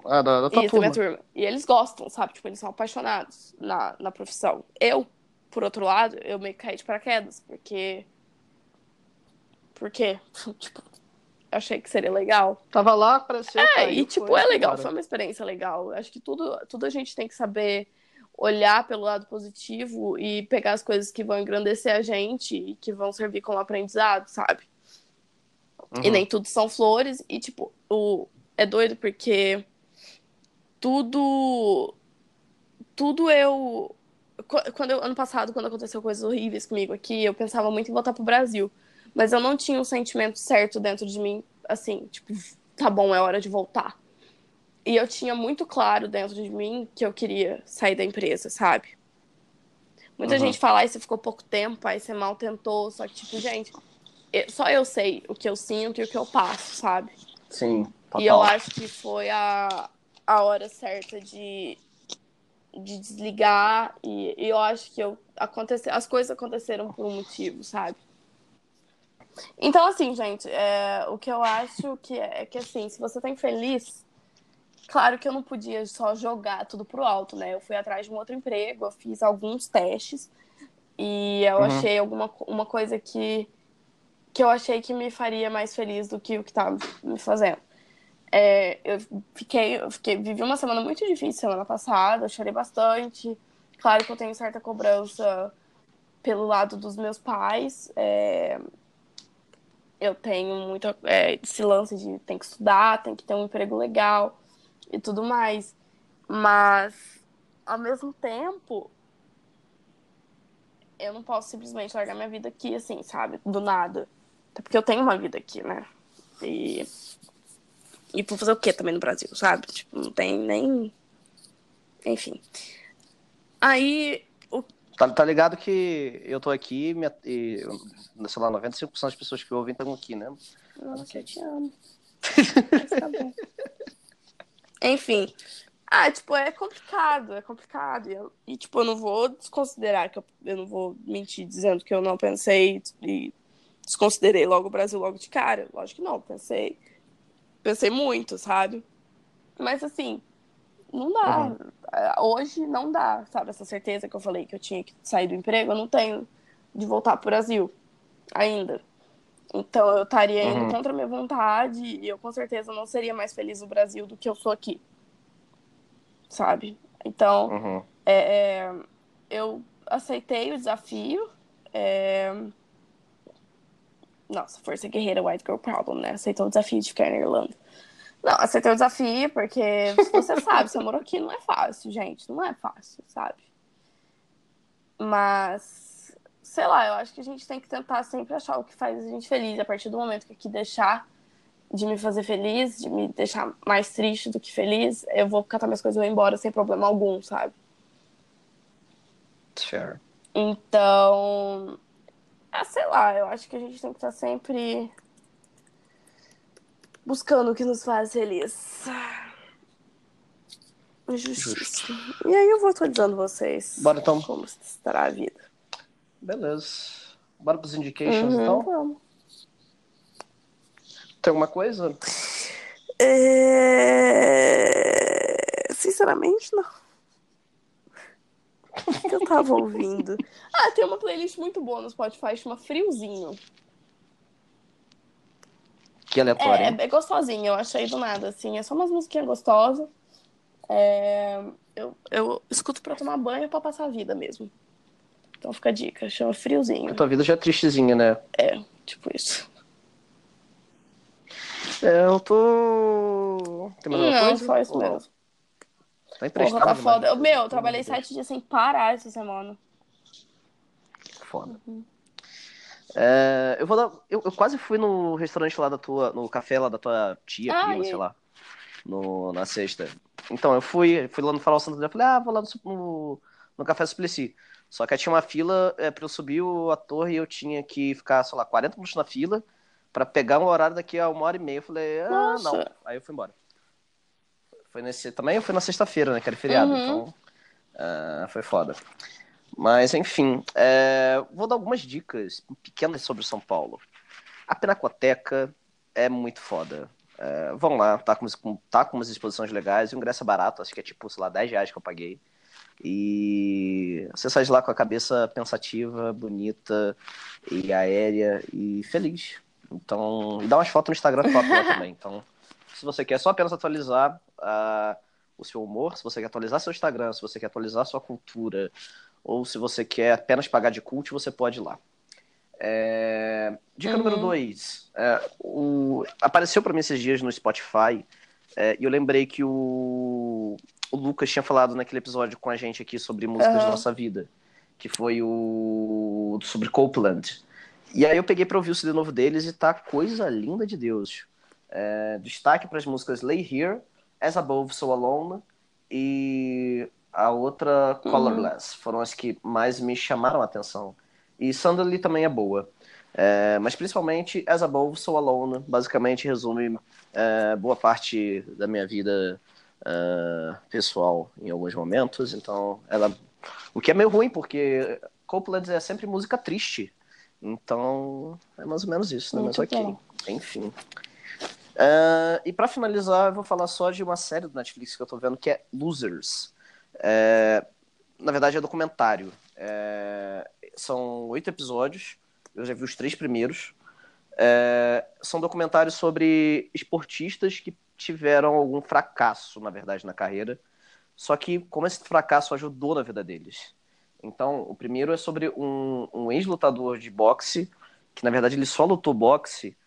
Ah, da, da tua Isso, da turma. minha turma. E eles gostam, sabe? Tipo, eles são apaixonados na, na profissão. Eu, por outro lado, eu meio que caí de paraquedas, porque. Porque, [LAUGHS] tipo, eu achei que seria legal. Tava lá, apareceu. É, caiu, e tipo, foi é legal, embora. foi uma experiência legal. Acho que tudo, tudo a gente tem que saber olhar pelo lado positivo e pegar as coisas que vão engrandecer a gente e que vão servir como aprendizado, sabe? E Uhum. nem tudo são flores. E, tipo, o... é doido porque tudo. Tudo eu. Qu- Quando eu, ano passado, quando aconteceu coisas horríveis comigo aqui, eu pensava muito em voltar pro Brasil. Mas eu não tinha um sentimento certo dentro de mim, assim, tipo, tá bom, é hora de voltar. E eu tinha muito claro dentro de mim que eu queria sair da empresa, sabe? Muita Uhum. gente fala, aí você ficou pouco tempo, aí você mal tentou. Só que, tipo, gente, só eu sei o que eu sinto e o que eu passo, sabe? Sim, total. E eu acho que foi a, a hora certa de, de desligar. E, e eu acho que eu, acontece, as coisas aconteceram por um motivo, sabe? Então, assim, gente, é, o que eu acho que é, é que, assim, se você tá infeliz, claro que eu não podia só jogar tudo pro alto, né? Eu fui atrás de um outro emprego, eu fiz alguns testes e eu Uhum. achei alguma uma coisa que, que eu achei que me faria mais feliz do que o que tava me fazendo. É, eu fiquei, eu fiquei, vivi uma semana muito difícil semana passada, chorei bastante. Claro que eu tenho certa cobrança pelo lado dos meus pais. é, eu tenho muito é, esse lance de tem que estudar, tem que ter um emprego legal e tudo mais. Mas, ao mesmo tempo, eu não posso simplesmente largar minha vida aqui, assim, sabe? Do nada. Até porque eu tenho uma vida aqui, né? E. E vou fazer o quê também no Brasil, sabe? Tipo, não tem nem. Enfim. Aí. O... Tá, tá ligado que eu tô aqui minha- e, sei lá, 95% das pessoas que ouvem estão aqui, né? Nossa, eu te amo. Mas tá bom. [LAUGHS] Enfim. Ah, tipo, é complicado, é complicado. E, eu- e, tipo, eu não vou desconsiderar que eu, eu não vou mentir dizendo que eu não pensei e desconsiderei logo o Brasil logo de cara. Lógico que não, pensei. Pensei muito, sabe? Mas assim, não dá. Uhum. Ah, Hoje não dá, sabe? Essa certeza que eu falei que eu tinha que sair do emprego, eu não tenho de voltar pro Brasil ainda. Então eu estaria indo Uhum. contra a minha vontade e eu com certeza não seria mais feliz no Brasil do que eu sou aqui. Sabe? Então, Uhum. é, é, eu aceitei o desafio. é, Nossa, força guerreira, white girl problem, né? Aceitou o desafio de ficar na Irlanda. Não, aceitei o desafio porque você [LAUGHS] sabe, você morou aqui não é fácil, gente. Não é fácil, sabe? Mas, sei lá, eu acho que a gente tem que tentar sempre achar o que faz a gente feliz. A partir do momento que aqui deixar de me fazer feliz, de me deixar mais triste do que feliz, eu vou catar minhas coisas e vou embora sem problema algum, sabe? Fair. Então, ah, sei lá, eu acho que a gente tem que estar sempre buscando o que nos faz feliz. Justiça. E aí eu vou atualizando vocês Bora então. como estará a vida. Beleza. Bora pros indications, uhum, então? Vamos. Tem alguma coisa? É... Sinceramente, não. O [LAUGHS] que eu tava ouvindo? Ah, tem uma playlist muito boa no Spotify, chama Friozinho. Que aleatório. É, é, é gostosinha, eu achei do nada, assim. É só umas musiquinhas gostosas. É... Eu, eu escuto pra tomar banho e pra passar a vida mesmo. Então fica a dica, chama Friozinho. A tua vida já é tristezinha, né? É, tipo isso. É, eu tô. Tem mais Não, coisa? só isso mesmo. Tá emprestado. Porra, tá foda. Meu, eu trabalhei sete dias sem parar essa semana. Foda. Uhum. É, eu vou dar. Eu, eu, quase fui no restaurante lá da tua. No café lá da tua tia, ah, prima, sei lá. No, na sexta. Então, eu fui, fui lá no Farol Santo André, falei, ah, vou lá no, no, no Café Suplicy. Só que aí tinha uma fila é, pra eu subir a torre e eu tinha que ficar, sei lá, 40 minutos na fila para pegar um horário daqui a uma hora e meia. Eu falei, ah, Nossa. não. Aí eu fui embora. Foi nesse. Também foi na sexta-feira, né? Que era feriado, uhum. então. Uh, foi foda. Mas, enfim, é, vou dar algumas dicas pequenas sobre São Paulo. A Pinacoteca é muito foda. É, vão lá, tá com, tá com umas exposições legais, o ingresso é barato, acho que é tipo, sei lá, 10 reais que eu paguei. E você sai de lá com a cabeça pensativa, bonita e aérea e feliz. Então, e dá umas fotos no Instagram top lá também. Então, se você quer só apenas atualizar uh, o seu humor, se você quer atualizar seu Instagram, se você quer atualizar sua cultura, ou se você quer apenas pagar de cult, você pode ir lá. É... Dica uhum. número dois. É, o... Apareceu para mim esses dias no Spotify é, e eu lembrei que o... o Lucas tinha falado naquele episódio com a gente aqui sobre músicas uhum. da nossa vida, que foi o sobre Copeland. E aí eu peguei para ouvir o CD novo deles e tá coisa linda de Deus. É, destaque para as músicas Lay Here, As Above, So Alone e a outra Colorless. Uhum. Foram as que mais me chamaram a atenção. E Sandali também é boa. É, mas principalmente As Above, So Alone, basicamente resume é, boa parte da minha vida é, pessoal em alguns momentos. Então, ela. O que é meio ruim, porque Copeland é sempre música triste. Então, é mais ou menos isso, né? Muito Mas ok. Bom. Enfim. Uh, e para finalizar, eu vou falar só de uma série do Netflix que eu tô vendo que é Losers. É, na verdade, é documentário. É, são oito episódios. Eu já vi os três primeiros. É, são documentários sobre esportistas que tiveram algum fracasso, na verdade, na carreira. Só que como esse fracasso ajudou na vida deles. Então, o primeiro é sobre um, um ex-lutador de boxe, que na verdade ele só lutou boxe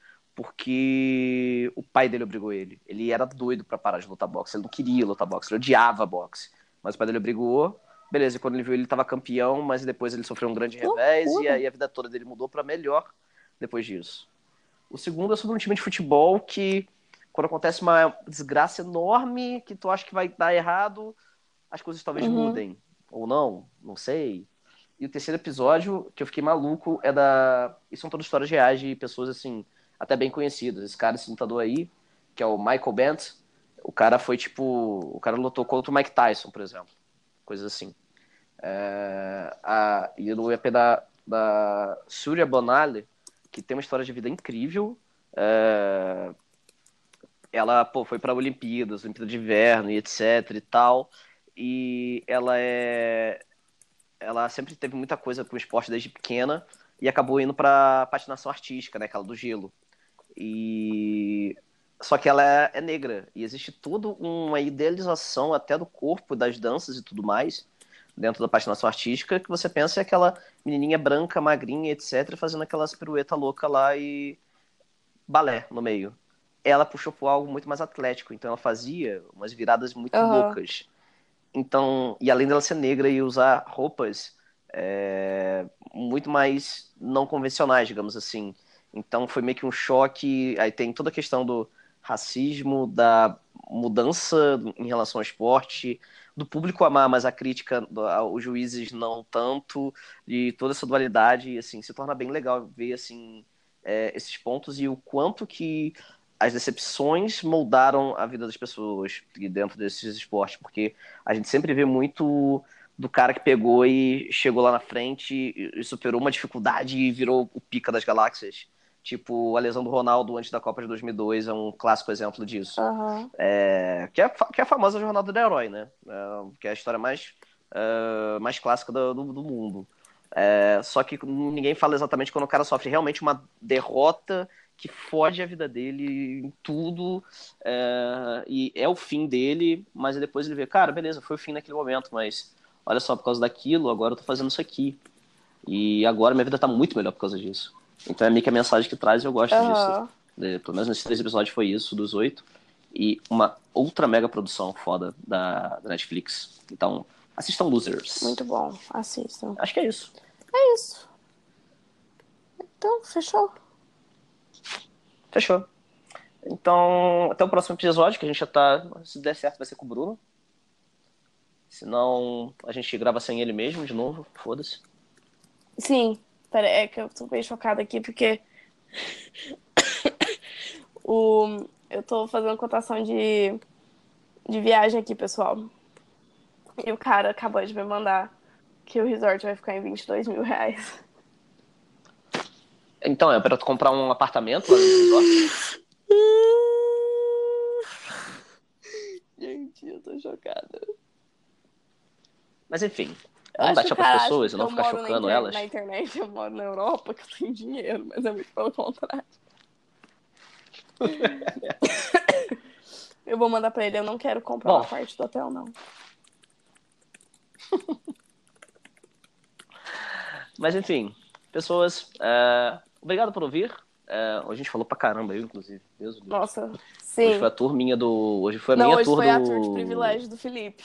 porque o pai dele obrigou ele. Ele era doido para parar de lutar boxe, ele não queria lutar boxe, ele odiava boxe. Mas o pai dele obrigou. Beleza, quando ele viu ele estava campeão, mas depois ele sofreu um grande revés e aí a vida toda dele mudou para melhor depois disso. O segundo é sobre um time de futebol que quando acontece uma desgraça enorme que tu acha que vai dar errado, as coisas talvez uhum. mudem ou não, não sei. E o terceiro episódio, que eu fiquei maluco, é da. E são todas histórias reais de pessoas, assim, até bem conhecidas. Esse cara, esse lutador aí, que é o Michael Bent, o cara foi tipo. O cara lutou contra o Mike Tyson, por exemplo. Coisas assim. É... A... E no EP da, da Surya Bonali, que tem uma história de vida incrível. É... Ela pô, foi para Olimpíadas, Olimpíada de Inverno e etc e tal e ela é ela sempre teve muita coisa com o esporte desde pequena e acabou indo para patinação artística, né, aquela do gelo. E só que ela é, é, negra e existe toda uma idealização até do corpo, das danças e tudo mais dentro da patinação artística que você pensa é aquela menininha branca, magrinha, etc, fazendo aquelas pirueta louca lá e balé no meio. Ela puxou por algo muito mais atlético, então ela fazia umas viradas muito uhum. loucas. Então, e além dela ser negra e usar roupas é, muito mais não convencionais, digamos assim. Então foi meio que um choque. Aí tem toda a questão do racismo, da mudança em relação ao esporte, do público amar, mas a crítica aos juízes não tanto, e toda essa dualidade, assim, se torna bem legal ver assim é, esses pontos e o quanto que as decepções moldaram a vida das pessoas dentro desses esportes, porque a gente sempre vê muito do cara que pegou e chegou lá na frente e superou uma dificuldade e virou o pica das galáxias. Tipo, a lesão do Ronaldo antes da Copa de 2002 é um clássico exemplo disso. Aham. É, que, é, que é a famosa jornada do herói, né? É, que é a história mais, é, mais clássica do, do, do mundo. É, só que ninguém fala exatamente quando o cara sofre realmente uma derrota que foge a vida dele em tudo. é, e é o fim dele, mas depois ele vê, cara, beleza, foi o fim naquele momento, mas olha só, por causa daquilo, agora eu tô fazendo isso aqui. E agora minha vida tá muito melhor por causa disso. Então é meio que a mensagem que traz e eu gosto disso. Aham. É, pelo menos nesses três episódios foi isso, dos oito. E uma outra mega produção foda da, da Netflix. Então, assistam Losers. Muito bom. Assistam. Acho que é isso. É isso. Então, fechou. Fechou. Então, até o próximo episódio, que a gente já tá. Se der certo, vai ser com o Bruno. Senão, a gente grava sem ele mesmo, de novo. Foda-se. Sim. Pera, é que eu tô bem chocada aqui porque [COUGHS] o eu tô fazendo cotação de de viagem aqui, pessoal. E o cara acabou de me mandar que o resort vai ficar em 22 mil reais. Então, é pra tu comprar um apartamento lá no resort? [LAUGHS] Gente, eu tô chocada. Mas enfim, Eu vamos dar acho tchau que o cara pras pessoas não ficar na chocando inter- elas. Na internet eu moro na Europa, que eu tenho dinheiro, mas é muito pelo contrário. [LAUGHS] eu vou mandar pra ele, eu não quero comprar Bom. uma parte do hotel, não. [LAUGHS] Mas enfim, pessoas, é, obrigado por ouvir. Hoje a gente falou pra caramba, eu inclusive. Deus. Nossa, Hoje sim. foi a turminha do. Hoje foi a Não, minha hoje tour foi do. a tour de privilégio do Felipe.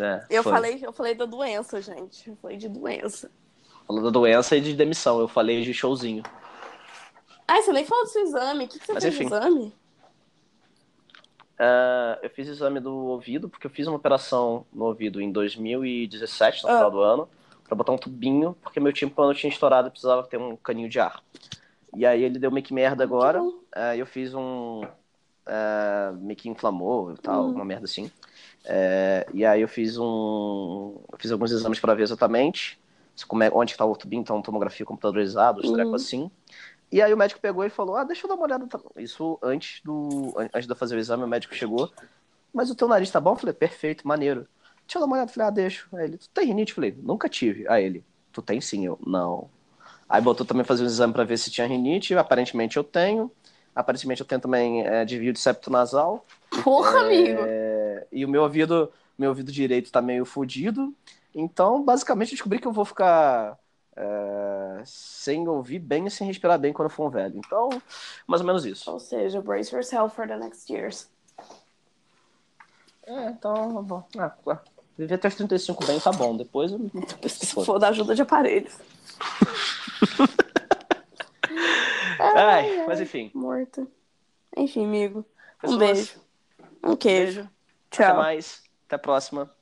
É, Eu foi. falei, eu falei da doença, gente. Eu falei de doença. Falou da doença e de demissão. Eu falei de showzinho. Ai, você nem falou do seu exame. O que, que você Mas fez enfim. exame? É, eu fiz exame do ouvido, porque eu fiz uma operação no ouvido em 2017, no Ah. final do ano, pra botar um tubinho, porque meu tímpano tinha estourado e precisava ter um caninho de ar. E aí ele deu meio que merda agora. É, eu fiz um. é, meio que inflamou e tal, Hum. uma merda assim. É, e aí eu fiz um. Eu fiz alguns exames pra ver exatamente como é, onde que tá o tubinho, então tomografia computadorizada, os Uhum. trecos assim. E aí o médico pegou e falou: Ah, deixa eu dar uma olhada. Isso antes do. an- Antes de eu fazer o exame, o médico chegou. Mas o teu nariz tá bom? Eu falei, perfeito, maneiro. Deixa eu dar uma olhada. Eu falei, ah, deixa. Aí ele, tu tem rinite? Eu falei, nunca tive. Aí ele, tu tem sim, eu, não. Aí botou também fazer um exame pra ver se tinha rinite. Aparentemente eu tenho. Aparentemente eu tenho também é, desvio de septo nasal. Porra, amigo. É, e o meu ouvido, meu ouvido direito tá meio fudido. Então, basicamente, eu descobri que eu vou ficar é, sem ouvir bem e sem respirar bem quando eu for um velho. Então, mais ou menos isso. Ou seja, brace yourself for the next years. É, então, bom. Ah, ah, viver até os 35 bem tá bom. Depois eu. [LAUGHS] Se for da ajuda de aparelhos. [LAUGHS] Ai, mas enfim. Morta. Enfim, amigo. Um beijo. Um queijo. Até Tchau. mais. Até a próxima.